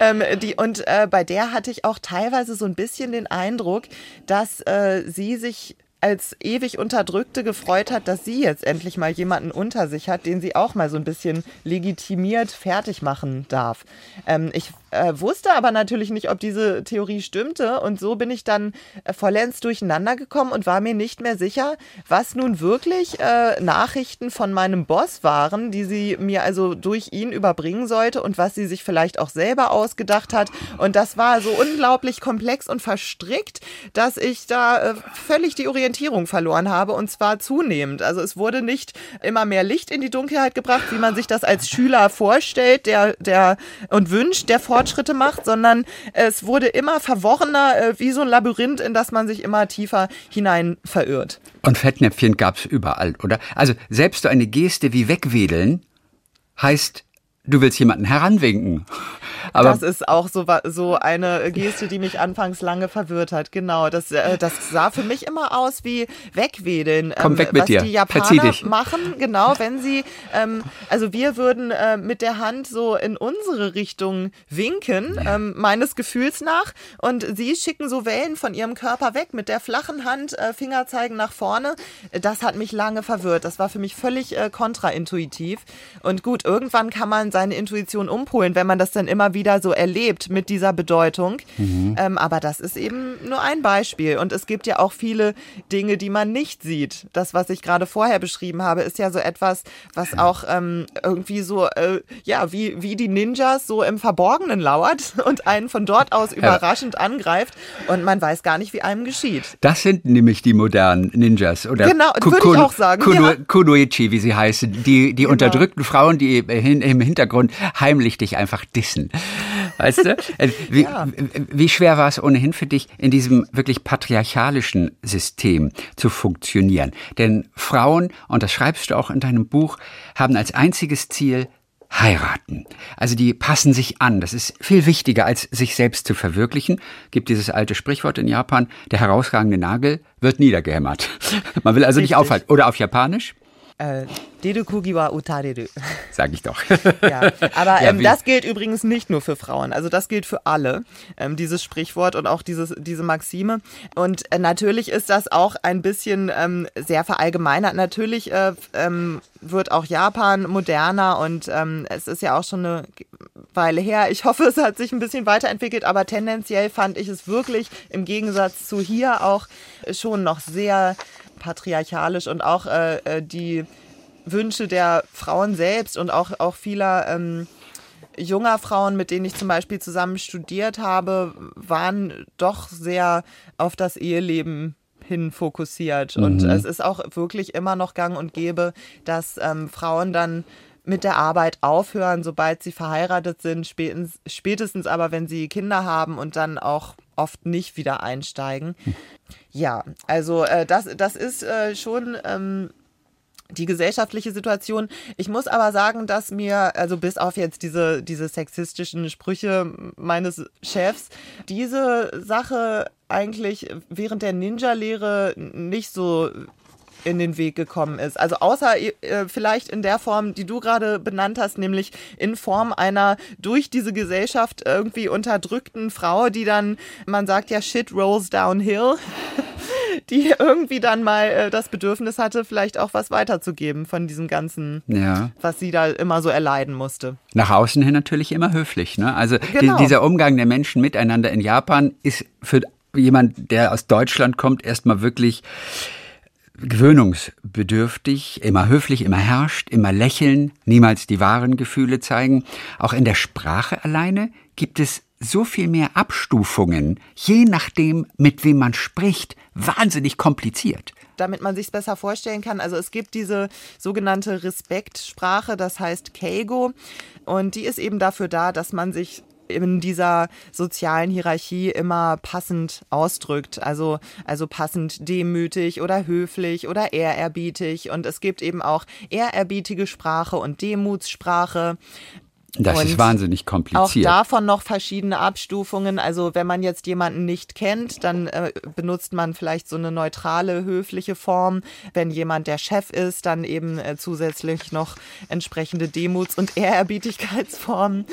Ähm, die, und äh, bei der hatte ich auch teilweise so ein bisschen den Eindruck, dass äh, sie sich als ewig Unterdrückte gefreut hat, dass sie jetzt endlich mal jemanden unter sich hat, den sie auch mal so ein bisschen legitimiert fertig machen darf. Ähm, ich äh, wusste aber natürlich nicht, ob diese Theorie stimmte. Und so bin ich dann äh, vollends durcheinander gekommen und war mir nicht mehr sicher, was nun wirklich äh, Nachrichten von meinem Boss waren, die sie mir also durch ihn überbringen sollte und was sie sich vielleicht auch selber ausgedacht hat. Und das war so unglaublich komplex und verstrickt, dass ich da äh, völlig die Orientierung verloren habe und zwar zunehmend. Also es wurde nicht immer mehr Licht in die Dunkelheit gebracht, wie man sich das als Schüler vorstellt, der, der und wünscht, der Fortschritte macht, sondern es wurde immer verworrener, äh, wie so ein Labyrinth, in das man sich immer tiefer hinein verirrt. Und Fettnäpfchen gab es überall, oder? Also selbst so eine Geste wie wegwedeln heißt, du willst jemanden heranwinken. Aber das ist auch so, so eine Geste, die mich anfangs lange verwirrt hat. Genau, das, äh, das sah für mich immer aus wie wegwedeln. Komm ähm, weg mit was dir. die Japaner machen, genau, wenn sie, ähm, also wir würden äh, mit der Hand so in unsere Richtung winken, ähm, meines Gefühls nach, und sie schicken so Wellen von ihrem Körper weg mit der flachen Hand, äh, Finger zeigen nach vorne. Das hat mich lange verwirrt. Das war für mich völlig äh, kontraintuitiv. Und gut, irgendwann kann man seine Intuition umpolen, wenn man das dann immer wieder so erlebt mit dieser Bedeutung. Mhm. Ähm, aber das ist eben nur ein Beispiel. Und es gibt ja auch viele Dinge, die man nicht sieht. Das, was ich gerade vorher beschrieben habe, ist ja so etwas, was auch ähm, irgendwie so, äh, ja, wie, wie die Ninjas so im Verborgenen lauert und einen von dort aus überraschend ja. angreift und man weiß gar nicht, wie einem geschieht. Das sind nämlich die modernen Ninjas oder genau, würde ich auch sagen. Kuno, ja. Kunoichi, wie sie heißen, die, die genau. unterdrückten Frauen, die im Hintergrund heimlich dich einfach dissen. Weißt du? Äh, wie, ja. wie schwer war es ohnehin für dich, in diesem wirklich patriarchalischen System zu funktionieren? Denn Frauen, und das schreibst du auch in deinem Buch, haben als einziges Ziel heiraten. Also die passen sich an. Das ist viel wichtiger, als sich selbst zu verwirklichen. Gibt dieses alte Sprichwort in Japan, der herausragende Nagel wird niedergehämmert. Man will also Richtig. nicht aufhalten. Oder auf Japanisch? Äh, Derukugi wa utareru. Sag ich doch. ja, aber ähm, das gilt übrigens nicht nur für Frauen. Also das gilt für alle, ähm, dieses Sprichwort und auch dieses, diese Maxime. Und äh, natürlich ist das auch ein bisschen ähm, sehr verallgemeinert. Natürlich äh, ähm, wird auch Japan moderner und ähm, es ist ja auch schon eine Weile her. Ich hoffe, es hat sich ein bisschen weiterentwickelt, aber tendenziell fand ich es wirklich im Gegensatz zu hier auch schon noch sehr patriarchalisch und auch äh, äh, die Wünsche der Frauen selbst und auch, auch vieler ähm, junger Frauen, mit denen ich zum Beispiel zusammen studiert habe, waren doch sehr auf das Eheleben hin fokussiert. Mhm. Und es ist auch wirklich immer noch gang und gäbe, dass ähm, Frauen dann mit der Arbeit aufhören, sobald sie verheiratet sind, spätestens, spätestens aber, wenn sie Kinder haben und dann auch oft nicht wieder einsteigen. Ja, also äh, das, das ist äh, schon ähm, die gesellschaftliche Situation. Ich muss aber sagen, dass mir, also bis auf jetzt diese, diese sexistischen Sprüche meines Chefs, diese Sache eigentlich während der Ninja-Lehre nicht so in den Weg gekommen ist. Also außer äh, vielleicht in der Form, die du gerade benannt hast, nämlich in Form einer durch diese Gesellschaft irgendwie unterdrückten Frau, die dann, man sagt ja, shit rolls downhill, die irgendwie dann mal äh, das Bedürfnis hatte, vielleicht auch was weiterzugeben von diesem ganzen, ja. was sie da immer so erleiden musste. Nach außen hin natürlich immer höflich. Ne? Also genau. die, dieser Umgang der Menschen miteinander in Japan ist für jemand, der aus Deutschland kommt, erstmal wirklich gewöhnungsbedürftig, immer höflich, immer herrscht, immer lächeln, niemals die wahren Gefühle zeigen. Auch in der Sprache alleine gibt es so viel mehr Abstufungen, je nachdem, mit wem man spricht, wahnsinnig kompliziert damit man sich es besser vorstellen kann. Also es gibt diese sogenannte Respektsprache, das heißt Keigo. Und die ist eben dafür da, dass man sich in dieser sozialen Hierarchie immer passend ausdrückt. Also, also passend demütig oder höflich oder ehrerbietig. Und es gibt eben auch ehrerbietige Sprache und Demutssprache. Das und ist wahnsinnig kompliziert. Auch davon noch verschiedene Abstufungen. Also wenn man jetzt jemanden nicht kennt, dann äh, benutzt man vielleicht so eine neutrale, höfliche Form. Wenn jemand der Chef ist, dann eben äh, zusätzlich noch entsprechende Demuts- und Ehrerbietigkeitsformen.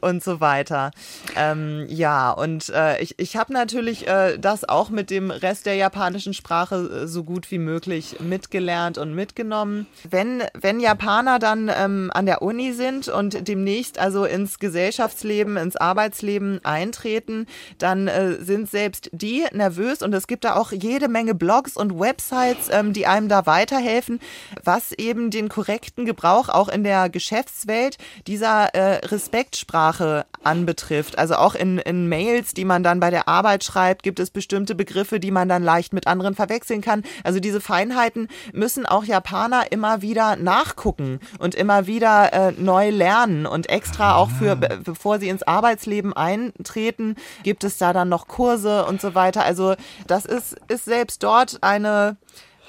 Und so weiter. Ähm, ja, und äh, ich, ich habe natürlich äh, das auch mit dem Rest der japanischen Sprache äh, so gut wie möglich mitgelernt und mitgenommen. Wenn, wenn Japaner dann ähm, an der Uni sind und demnächst also ins Gesellschaftsleben, ins Arbeitsleben eintreten, dann äh, sind selbst die nervös und es gibt da auch jede Menge Blogs und Websites, ähm, die einem da weiterhelfen, was eben den korrekten Gebrauch auch in der Geschäftswelt dieser äh, Respektsprache Sprache anbetrifft. Also auch in, in Mails, die man dann bei der Arbeit schreibt, gibt es bestimmte Begriffe, die man dann leicht mit anderen verwechseln kann. Also diese Feinheiten müssen auch Japaner immer wieder nachgucken und immer wieder äh, neu lernen. Und extra auch für, bevor sie ins Arbeitsleben eintreten, gibt es da dann noch Kurse und so weiter. Also das ist, ist selbst dort eine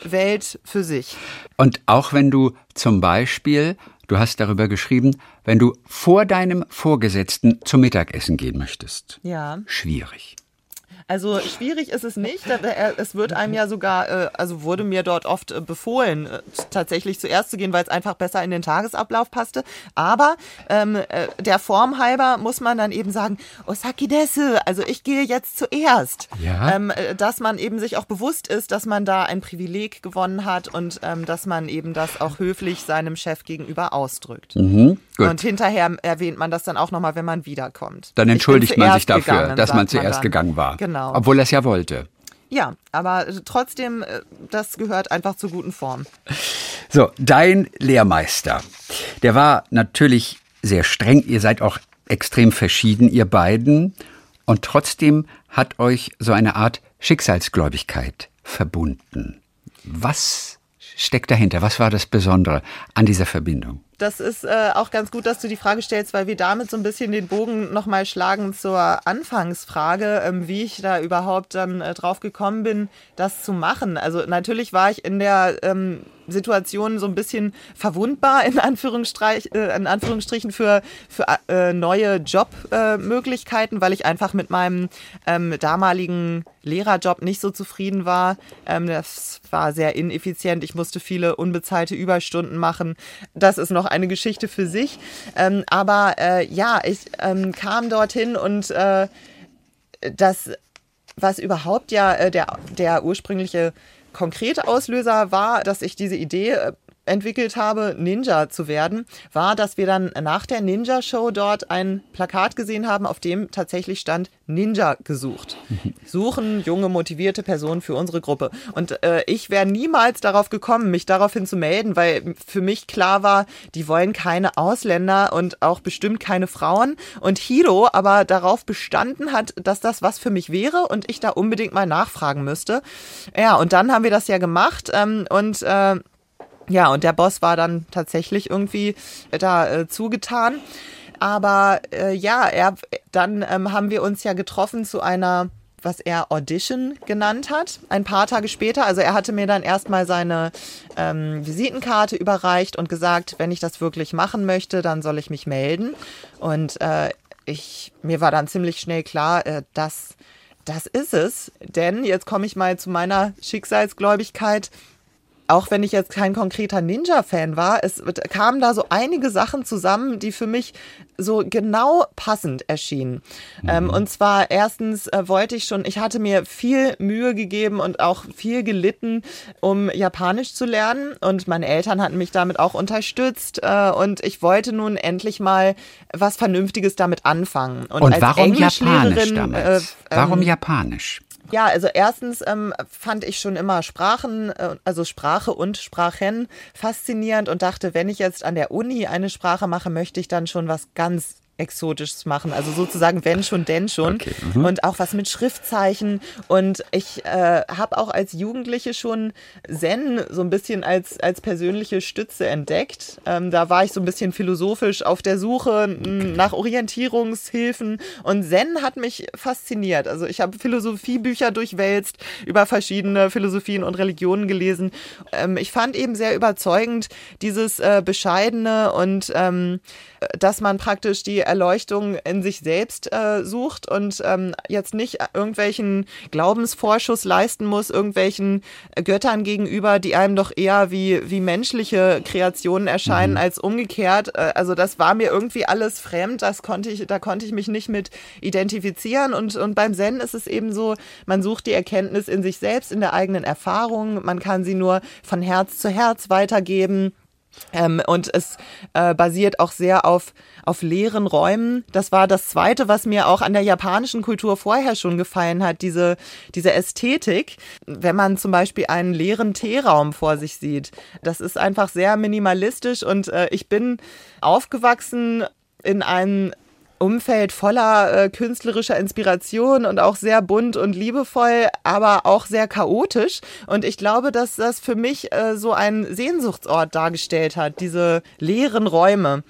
Welt für sich. Und auch wenn du zum Beispiel Du hast darüber geschrieben, wenn du vor deinem Vorgesetzten zum Mittagessen gehen möchtest. Ja. Schwierig. Also schwierig ist es nicht. Es wird einem ja sogar, äh, also wurde mir dort oft äh, befohlen, äh, tatsächlich zuerst zu gehen, weil es einfach besser in den Tagesablauf passte. Aber ähm, der Form halber muss man dann eben sagen, Osaki desu, also ich gehe jetzt zuerst. Ja. Ähm, dass man eben sich auch bewusst ist, dass man da ein Privileg gewonnen hat und ähm, dass man eben das auch höflich seinem Chef gegenüber ausdrückt. Mhm, und hinterher erwähnt man das dann auch nochmal, wenn man wiederkommt. Dann entschuldigt man sich dafür, gegangen, dass man zuerst man gegangen war. Genau. Genau. Obwohl er es ja wollte. Ja, aber trotzdem, äh, das gehört einfach zur guten Form. So, dein Lehrmeister, der war natürlich sehr streng. Ihr seid auch extrem verschieden, ihr beiden. Und trotzdem hat euch so eine Art Schicksalsgläubigkeit verbunden. Was steckt dahinter? Was war das Besondere an dieser Verbindung? Das ist äh, auch ganz gut, dass du die Frage stellst, weil wir damit so ein bisschen den Bogen nochmal schlagen zur Anfangsfrage, ähm, wie ich da überhaupt dann äh, drauf gekommen bin, das zu machen. Also natürlich war ich in der ähm, Situation so ein bisschen verwundbar, in, Anführungsstrich, äh, in Anführungsstrichen, für, für äh, neue Jobmöglichkeiten, weil ich einfach mit meinem ähm, damaligen Lehrerjob nicht so zufrieden war. Ähm, das war sehr ineffizient. Ich musste viele unbezahlte Überstunden machen. Das ist noch eine Geschichte für sich. Ähm, aber äh, ja, ich ähm, kam dorthin und äh, das, was überhaupt ja äh, der, der ursprüngliche konkrete Auslöser war, dass ich diese Idee äh, entwickelt habe, Ninja zu werden, war, dass wir dann nach der Ninja-Show dort ein Plakat gesehen haben, auf dem tatsächlich stand Ninja gesucht. Suchen junge, motivierte Personen für unsere Gruppe. Und äh, ich wäre niemals darauf gekommen, mich daraufhin zu melden, weil für mich klar war, die wollen keine Ausländer und auch bestimmt keine Frauen. Und Hiro aber darauf bestanden hat, dass das was für mich wäre und ich da unbedingt mal nachfragen müsste. Ja, und dann haben wir das ja gemacht ähm, und äh, ja, und der Boss war dann tatsächlich irgendwie da äh, zugetan. Aber äh, ja, er, dann ähm, haben wir uns ja getroffen zu einer was er Audition genannt hat. Ein paar Tage später, also er hatte mir dann erstmal seine ähm, Visitenkarte überreicht und gesagt, wenn ich das wirklich machen möchte, dann soll ich mich melden. Und äh, ich, mir war dann ziemlich schnell klar, äh, dass das ist es. Denn jetzt komme ich mal zu meiner Schicksalsgläubigkeit auch wenn ich jetzt kein konkreter Ninja-Fan war, es kamen da so einige Sachen zusammen, die für mich so genau passend erschienen. Mhm. Ähm, und zwar erstens äh, wollte ich schon, ich hatte mir viel Mühe gegeben und auch viel gelitten, um Japanisch zu lernen. Und meine Eltern hatten mich damit auch unterstützt. Äh, und ich wollte nun endlich mal was Vernünftiges damit anfangen. Und, und warum Japanisch damals? Äh, warum ähm, Japanisch? Ja, also erstens ähm, fand ich schon immer Sprachen, äh, also Sprache und Sprachen faszinierend und dachte, wenn ich jetzt an der Uni eine Sprache mache, möchte ich dann schon was ganz Exotisches machen. Also sozusagen wenn schon, denn schon. Okay. Mhm. Und auch was mit Schriftzeichen. Und ich äh, habe auch als Jugendliche schon Zen so ein bisschen als, als persönliche Stütze entdeckt. Ähm, da war ich so ein bisschen philosophisch auf der Suche nach Orientierungshilfen. Und Zen hat mich fasziniert. Also ich habe Philosophiebücher durchwälzt, über verschiedene Philosophien und Religionen gelesen. Ähm, ich fand eben sehr überzeugend dieses äh, bescheidene und ähm, dass man praktisch die Erleuchtung in sich selbst äh, sucht und ähm, jetzt nicht irgendwelchen Glaubensvorschuss leisten muss, irgendwelchen Göttern gegenüber, die einem doch eher wie, wie menschliche Kreationen erscheinen mhm. als umgekehrt. Äh, also das war mir irgendwie alles fremd, das konnte ich, da konnte ich mich nicht mit identifizieren und, und beim Zen ist es eben so, man sucht die Erkenntnis in sich selbst, in der eigenen Erfahrung, man kann sie nur von Herz zu Herz weitergeben. Ähm, und es äh, basiert auch sehr auf, auf leeren Räumen. Das war das Zweite, was mir auch an der japanischen Kultur vorher schon gefallen hat, diese, diese Ästhetik. Wenn man zum Beispiel einen leeren Teeraum vor sich sieht, das ist einfach sehr minimalistisch und äh, ich bin aufgewachsen in einem Umfeld voller äh, künstlerischer Inspiration und auch sehr bunt und liebevoll, aber auch sehr chaotisch. Und ich glaube, dass das für mich äh, so einen Sehnsuchtsort dargestellt hat, diese leeren Räume.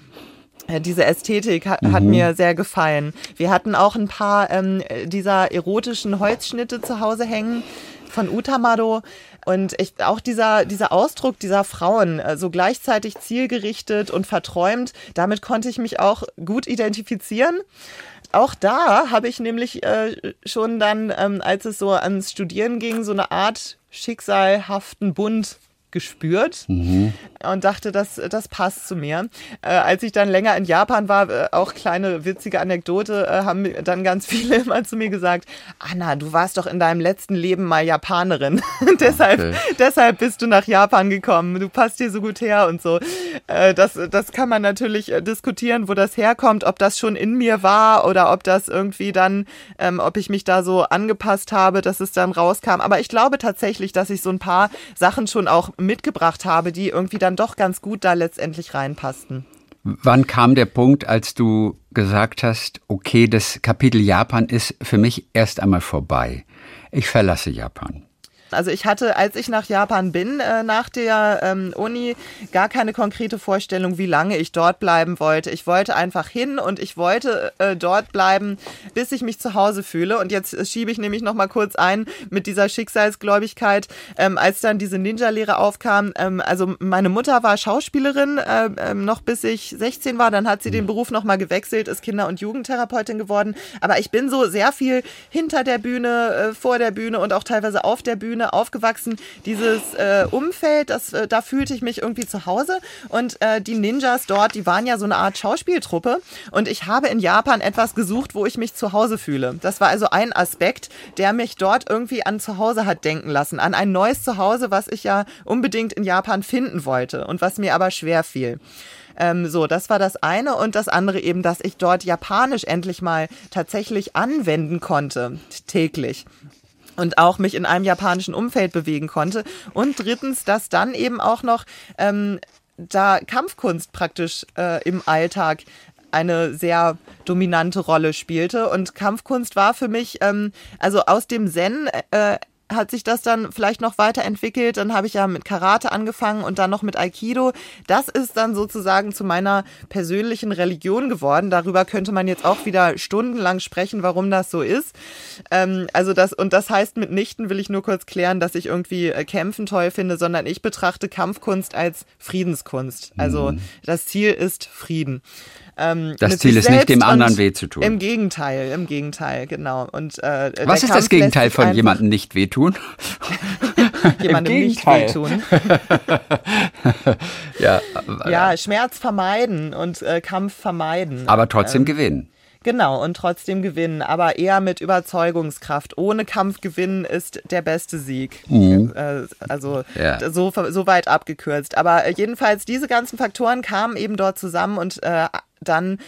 Äh, diese Ästhetik hat, mhm. hat, mir sehr gefallen. Wir hatten auch ein paar ähm, dieser erotischen Holzschnitte zu Hause hängen von Utamado. Und ich, auch dieser, dieser Ausdruck dieser Frauen, äh, so gleichzeitig zielgerichtet und verträumt, damit konnte ich mich auch gut identifizieren. Auch da habe ich nämlich äh, schon dann, ähm, als es so ans Studieren ging, so eine Art schicksalhaften Bund gespürt mhm. und dachte, das, das passt zu mir. Äh, als ich dann länger in Japan war, äh, auch kleine witzige Anekdote, äh, haben dann ganz viele immer zu mir gesagt, Anna, du warst doch in deinem letzten Leben mal Japanerin. deshalb, okay. deshalb bist du nach Japan gekommen. Du passt hier so gut her und so. Äh, das, das kann man natürlich äh, diskutieren, wo das herkommt, ob das schon in mir war oder ob das irgendwie dann, ähm, ob ich mich da so angepasst habe, dass es dann rauskam. Aber ich glaube tatsächlich, dass ich so ein paar Sachen schon auch mitgebracht habe, die irgendwie dann doch ganz gut da letztendlich reinpassten. Wann kam der Punkt, als du gesagt hast, okay, das Kapitel Japan ist für mich erst einmal vorbei. Ich verlasse Japan. Also ich hatte, als ich nach Japan bin, äh, nach der ähm, Uni, gar keine konkrete Vorstellung, wie lange ich dort bleiben wollte. Ich wollte einfach hin und ich wollte äh, dort bleiben, bis ich mich zu Hause fühle. Und jetzt schiebe ich nämlich noch mal kurz ein mit dieser Schicksalsgläubigkeit, ähm, als dann diese Ninja-Lehre aufkam. Ähm, also meine Mutter war Schauspielerin, äh, ähm, noch bis ich 16 war. Dann hat sie den Beruf noch mal gewechselt, ist Kinder- und Jugendtherapeutin geworden. Aber ich bin so sehr viel hinter der Bühne, äh, vor der Bühne und auch teilweise auf der Bühne Bühne aufgewachsen. Dieses äh, Umfeld, das, äh, da fühlte ich mich irgendwie zu Hause. Und äh, die Ninjas dort, die waren ja so eine Art Schauspieltruppe. Und ich habe in Japan etwas gesucht, wo ich mich zu Hause fühle. Das war also ein Aspekt, der mich dort irgendwie an zu Hause hat denken lassen. An ein neues Zuhause, was ich ja unbedingt in Japan finden wollte und was mir aber schwer fiel. Ähm, so, das war das eine und das andere eben, dass ich dort Japanisch endlich mal tatsächlich anwenden konnte, täglich und auch mich in einem japanischen Umfeld bewegen konnte. Und drittens, dass dann eben auch noch ähm, da Kampfkunst praktisch äh, im Alltag eine sehr dominante Rolle spielte. Und Kampfkunst war für mich, ähm, also aus dem Zen äh, hat sich das dann vielleicht noch weiterentwickelt. Dann habe ich ja mit Karate angefangen und dann noch mit Aikido. Das ist dann sozusagen zu meiner persönlichen Religion geworden. Darüber könnte man jetzt auch wieder stundenlang sprechen, warum das so ist. Ähm, also das, und das heißt mitnichten will ich nur kurz klären, dass ich irgendwie äh, Kämpfen toll finde, sondern ich betrachte Kampfkunst als Friedenskunst. Also mhm. das Ziel ist Frieden. Ähm, das Ziel ist nicht dem anderen weh zu tun. Im Gegenteil, im Gegenteil, genau. Und äh, was ist Kampf das Gegenteil von jemandem nicht wehtun? jemandem nicht wehtun. ja, ja, Schmerz vermeiden und äh, Kampf vermeiden. Aber trotzdem ähm, gewinnen. Genau, und trotzdem gewinnen, aber eher mit Überzeugungskraft. Ohne Kampf gewinnen ist der beste Sieg. Mhm. Äh, also ja. so, so weit abgekürzt. Aber jedenfalls, diese ganzen Faktoren kamen eben dort zusammen und äh, dann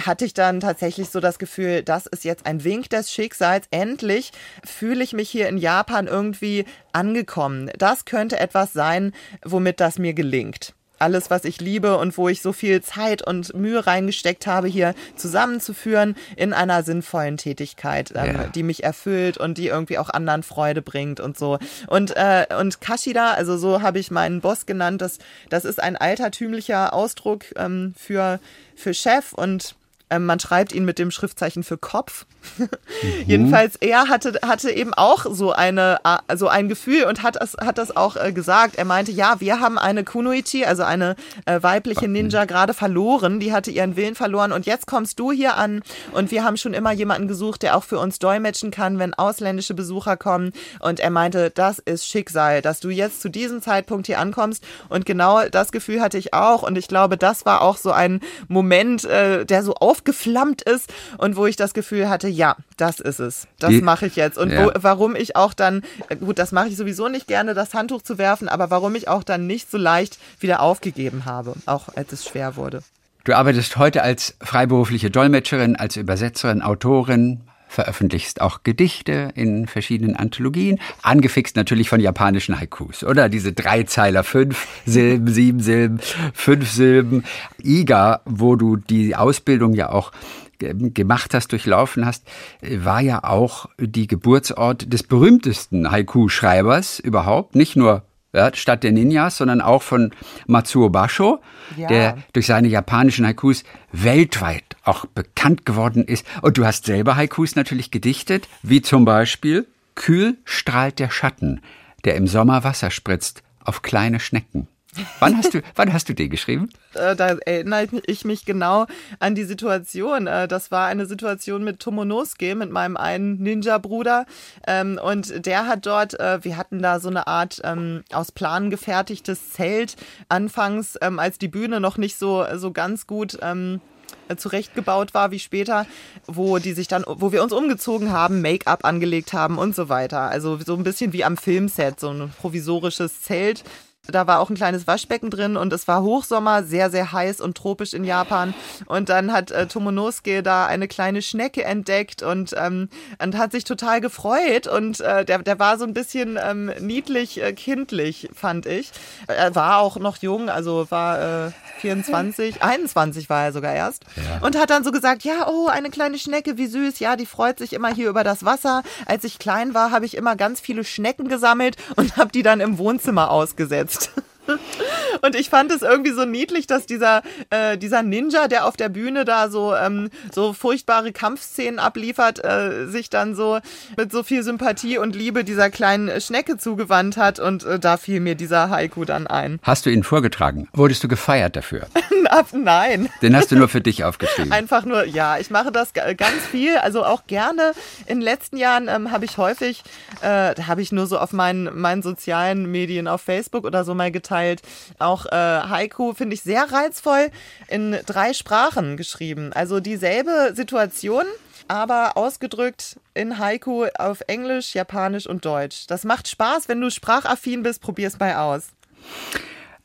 hatte ich dann tatsächlich so das Gefühl, das ist jetzt ein Wink des Schicksals. Endlich fühle ich mich hier in Japan irgendwie angekommen. Das könnte etwas sein, womit das mir gelingt alles, was ich liebe und wo ich so viel Zeit und Mühe reingesteckt habe, hier zusammenzuführen in einer sinnvollen Tätigkeit, ähm, yeah. die mich erfüllt und die irgendwie auch anderen Freude bringt und so. Und, äh, und Kashida, also so habe ich meinen Boss genannt, das, das ist ein altertümlicher Ausdruck ähm, für, für Chef und Ähm, man schreibt ihn mit dem Schriftzeichen für Kopf. mhm. Jedenfalls, er hatte, hatte eben auch so eine, so ein Gefühl und hat das, hat das auch äh, gesagt. Er meinte, ja, wir haben eine Kunoichi, also eine äh, weibliche Ninja, gerade verloren. Die hatte ihren Willen verloren und jetzt kommst du hier an und wir haben schon immer jemanden gesucht, der auch für uns dolmetschen kann, wenn ausländische Besucher kommen. Und er meinte, das ist Schicksal, dass du jetzt zu diesem Zeitpunkt hier ankommst. Und genau das Gefühl hatte ich auch. Und ich glaube, das war auch so ein Moment, äh, der so aufgeflammt ist und wo ich das Gefühl hatte, ja, das ist es. Das mache ich jetzt. Und ja. wo, warum ich auch dann, äh, gut, das mache ich sowieso nicht gerne, das Handtuch zu werfen, aber warum ich auch dann nicht so leicht wieder aufgegeben habe, auch als es schwer wurde. Du arbeitest heute als freiberufliche Dolmetscherin, als Übersetzerin, Autorin, veröffentlichst auch Gedichte in verschiedenen Anthologien, angefixt natürlich von japanischen Haikus, oder? Diese Dreizeiler, fünf Silben, sieben Silben, fünf Silben. Iga, wo du die Ausbildung ja auch gemacht hast, durchlaufen hast, war ja auch die Geburtsort des berühmtesten Haiku-Schreibers überhaupt, nicht nur ja, Stadt der Ninjas, sondern auch von Matsuo Basho, ja. der durch seine japanischen Haikus weltweit auch bekannt geworden ist. Und du hast selber Haikus natürlich gedichtet, wie zum Beispiel Kühl strahlt der Schatten, der im Sommer Wasser spritzt auf kleine Schnecken. Wann hast du, wann hast du den geschrieben? Äh, da erinnere ich mich genau an die Situation. Äh, das war eine Situation mit Tomonosuke, mit meinem einen Ninja-Bruder. Ähm, und der hat dort, äh, wir hatten da so eine Art ähm, aus Planen gefertigtes Zelt. Anfangs, ähm, als die Bühne noch nicht so, so ganz gut zurechtgebaut war wie später, wo die sich dann, wo wir uns umgezogen haben, Make-up angelegt haben und so weiter. Also so ein bisschen wie am Filmset, so ein provisorisches Zelt da war auch ein kleines Waschbecken drin und es war Hochsommer, sehr, sehr heiß und tropisch in Japan. Und dann hat äh, Tomonosuke da eine kleine Schnecke entdeckt und, ähm, und hat sich total gefreut. Und äh, der, der war so ein bisschen ähm, niedlich, äh, kindlich, fand ich. Er war auch noch jung, also war äh, 24, 21 war er sogar erst. Ja. Und hat dann so gesagt, ja, oh, eine kleine Schnecke, wie süß. Ja, die freut sich immer hier über das Wasser. Als ich klein war, habe ich immer ganz viele Schnecken gesammelt und habe die dann im Wohnzimmer ausgesetzt. podcast. Und ich fand es irgendwie so niedlich, dass dieser, äh, dieser Ninja, der auf der Bühne da so, ähm, so furchtbare Kampfszenen abliefert, äh, sich dann so mit so viel Sympathie und Liebe dieser kleinen Schnecke zugewandt hat. Und äh, da fiel mir dieser Haiku dann ein. Hast du ihn vorgetragen? Wurdest du gefeiert dafür? Nein. Den hast du nur für dich aufgeschrieben. Einfach nur, ja, ich mache das ganz viel, also auch gerne. In den letzten Jahren ähm, habe ich häufig, äh, habe ich nur so auf meinen, meinen sozialen Medien auf Facebook oder so mal geteilt, auch äh, Haiku finde ich sehr reizvoll in drei Sprachen geschrieben. Also dieselbe Situation, aber ausgedrückt in Haiku auf Englisch, Japanisch und Deutsch. Das macht Spaß, wenn du sprachaffin bist, probier's mal aus.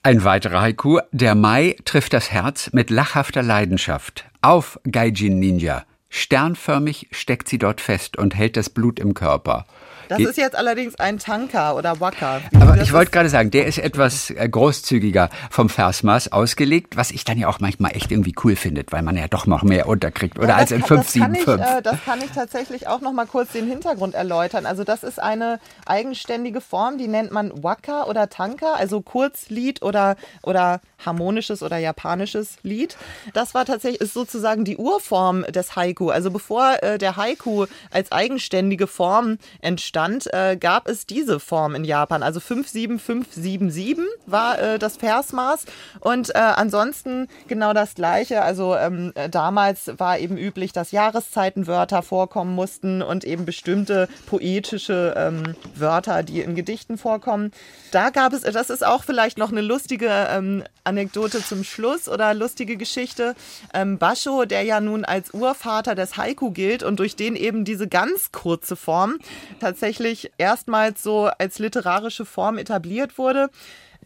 Ein weiterer Haiku. Der Mai trifft das Herz mit lachhafter Leidenschaft. Auf, Gaijin Ninja. Sternförmig steckt sie dort fest und hält das Blut im Körper. Das ist jetzt allerdings ein Tanka oder Waka. Aber ich wollte gerade sagen, der ist etwas äh, großzügiger vom Versmaß ausgelegt, was ich dann ja auch manchmal echt irgendwie cool finde, weil man ja doch noch mehr unterkriegt oder ja, als in 575. Das, äh, das kann ich tatsächlich auch noch mal kurz den Hintergrund erläutern. Also das ist eine eigenständige Form, die nennt man Waka oder Tanka, also Kurzlied oder, oder harmonisches oder japanisches Lied. Das war tatsächlich ist sozusagen die Urform des Haiku. Also bevor äh, der Haiku als eigenständige Form entstand, äh, gab es diese Form in Japan. Also 57577 war äh, das Versmaß und äh, ansonsten genau das gleiche. Also ähm, äh, damals war eben üblich, dass Jahreszeitenwörter vorkommen mussten und eben bestimmte poetische ähm, Wörter, die in Gedichten vorkommen. Da gab es, das ist auch vielleicht noch eine lustige ähm, Anekdote zum Schluss oder lustige Geschichte. Ähm, Basho, der ja nun als Urvater des Haiku gilt und durch den eben diese ganz kurze Form tatsächlich erstmals so als literarische Form etabliert wurde,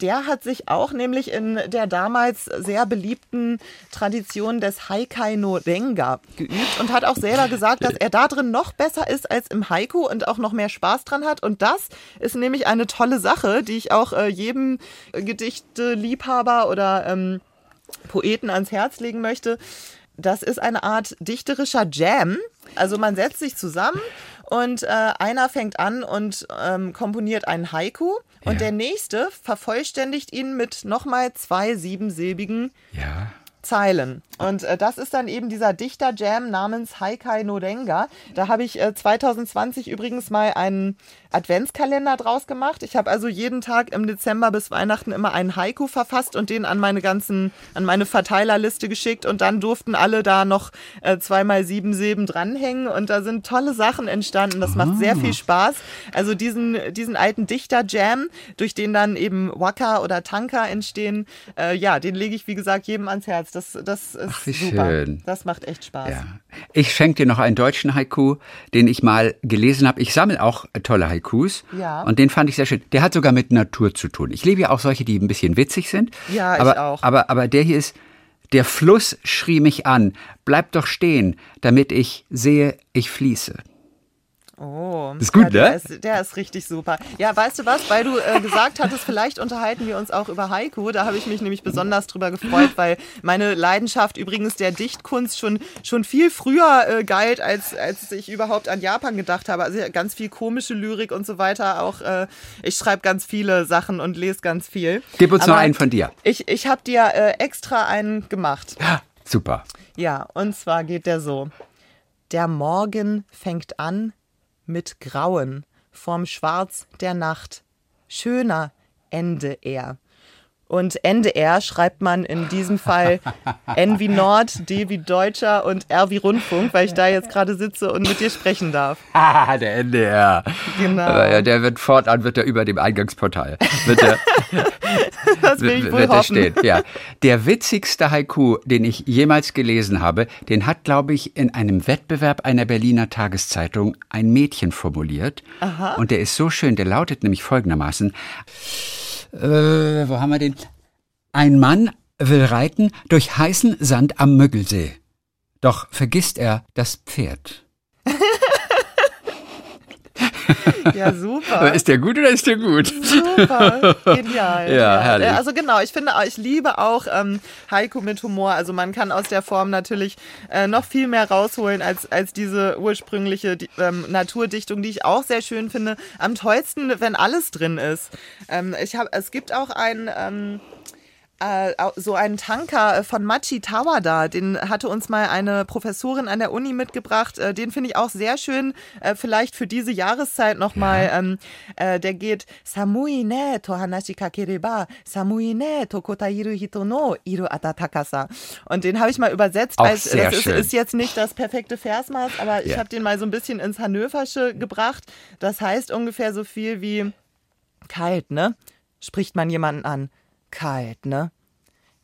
der hat sich auch nämlich in der damals sehr beliebten Tradition des Haikai no Renga geübt und hat auch selber gesagt, dass er da drin noch besser ist als im Haiku und auch noch mehr Spaß dran hat. Und das ist nämlich eine tolle Sache, die ich auch äh, jedem Gedichte-Liebhaber oder ähm, Poeten ans Herz legen möchte. Das ist eine Art dichterischer Jam. Also man setzt sich zusammen und äh, einer fängt an und ähm, komponiert einen Haiku und ja. der nächste vervollständigt ihn mit nochmal zwei siebensilbigen ja. Zeilen. Und äh, das ist dann eben dieser Dichter-Jam namens Haikai no Renga. Da habe ich äh, 2020 übrigens mal einen Adventskalender draus gemacht. Ich habe also jeden Tag im Dezember bis Weihnachten immer einen Haiku verfasst und den an meine ganzen, an meine Verteilerliste geschickt und dann durften alle da noch äh, zweimal sieben Silben dranhängen und da sind tolle Sachen entstanden. Das macht sehr viel Spaß. Also diesen, diesen alten Dichter-Jam, durch den dann eben Waka oder Tanka entstehen, äh, ja, den lege ich wie gesagt jedem ans Herz. Das, das ist Ach, wie super. schön. Das macht echt Spaß. Ja. Ich schenke dir noch einen deutschen Haiku, den ich mal gelesen habe. Ich sammle auch tolle Haikus. Ja. Und den fand ich sehr schön. Der hat sogar mit Natur zu tun. Ich liebe ja auch solche, die ein bisschen witzig sind. Ja, ich aber, auch. Aber, aber der hier ist, der Fluss schrie mich an. Bleib doch stehen, damit ich sehe, ich fließe. Oh, Ist gut, ja, der ne? Ist, der ist richtig super. Ja, weißt du was? Weil du äh, gesagt hattest, vielleicht unterhalten wir uns auch über Haiku. Da habe ich mich nämlich besonders drüber gefreut, weil meine Leidenschaft übrigens der Dichtkunst schon, schon viel früher äh, galt, als, als ich überhaupt an Japan gedacht habe. Also ganz viel komische Lyrik und so weiter. Auch äh, ich schreibe ganz viele Sachen und lese ganz viel. Gib uns noch einen von dir. Ich, ich habe dir äh, extra einen gemacht. Super. Ja, und zwar geht der so. Der Morgen fängt an mit Grauen vorm Schwarz der Nacht. Schöner Ende er. Und Ende er schreibt man in diesem Fall N wie Nord, D wie Deutscher und R wie Rundfunk, weil ich da jetzt gerade sitze und mit dir sprechen darf. Ah, der NDR. Genau. Aber ja, der wird fortan wird er über dem Eingangsportal. Wird er, Das will ich wohl wird er hoffen. stehen. Ja. Der witzigste Haiku, den ich jemals gelesen habe, den hat, glaube ich, in einem Wettbewerb einer Berliner Tageszeitung ein Mädchen formuliert. Und der ist so schön, der lautet nämlich folgendermaßen. Äh, wo haben wir den? Ein Mann will reiten durch heißen Sand am Müggelsee. Doch vergisst er das Pferd. Ja, super. Ist der gut oder ist der gut? Super, genial. Ja, herrlich. Also genau, ich finde, auch- ich liebe auch ähm, Haiku mit Humor. Also man kann aus der Form natürlich äh, noch viel mehr rausholen als, als diese ursprüngliche die- ähm, Naturdichtung, die ich auch sehr schön finde. Am tollsten, wenn alles drin ist. Ähm, ich hab, es gibt auch ein... Ähm, äh, so einen Tanker äh, von Machi Tawada, den hatte uns mal eine Professorin an der Uni mitgebracht. Äh, den finde ich auch sehr schön, äh, vielleicht für diese Jahreszeit nochmal. Ähm, äh, der geht Samui ne to hanashi kakereba, Samui ne to kotairu hito no iru atatakasa. Und den habe ich mal übersetzt. Sehr das ist, ist jetzt nicht das perfekte Versmaß, aber ich Ja. habe den mal so ein bisschen ins Hannöversche gebracht. Das heißt ungefähr so viel wie kalt, ne? Spricht man jemanden an. Kalt, ne?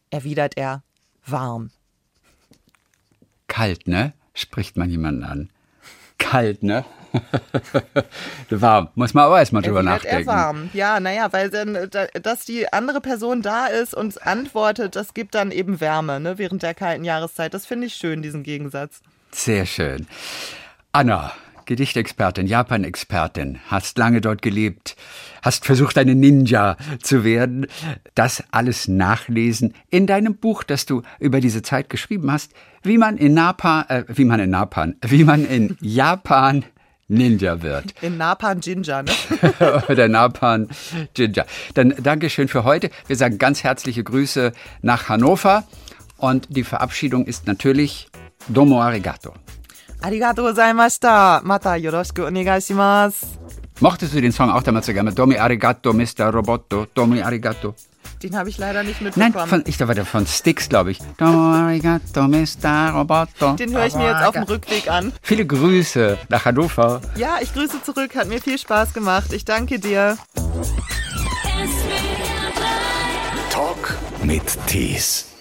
Erwidert er, warm. Kalt, ne? Spricht man jemanden an. Kalt, ne? Warm. Muss man aber erstmal drüber nachdenken. er warm. Ja, naja, weil dann, da- dass die andere Person da ist und antwortet, das gibt dann eben Wärme, ne? Während der kalten Jahreszeit. Das finde ich schön, diesen Gegensatz. Sehr schön. Anna, Gedichtexpertin, Japan-Expertin, hast lange dort gelebt, hast versucht, eine Ninja zu werden. Das alles nachlesen in deinem Buch, das du über diese Zeit geschrieben hast, wie man in Japan, äh, wie man in Japan, wie man in Japan Ninja wird. In Napan Ginger, ne? Oder Napan Ginger. Dann Dankeschön für heute. Wir sagen ganz herzliche Grüße nach Hannover. Und die Verabschiedung ist natürlich Domo Arigato. Arigato gozaimashita. Mata yoroshiku onegai shimasu. Mochtest du den Song auch damals so gerne? Domi Arigato, Mr. Roboto, Domi Arigato. Den habe ich leider nicht Nein, mitbekommen. von, ich war der von Styx, glaube ich. Domi Arigato, Mr. Roboto. Den höre ich mir jetzt auf dem Rückweg an. Viele Grüße nach Hannover. Ja, ich grüße zurück. Hat mir viel Spaß gemacht. Ich danke dir. Talk mit Tees.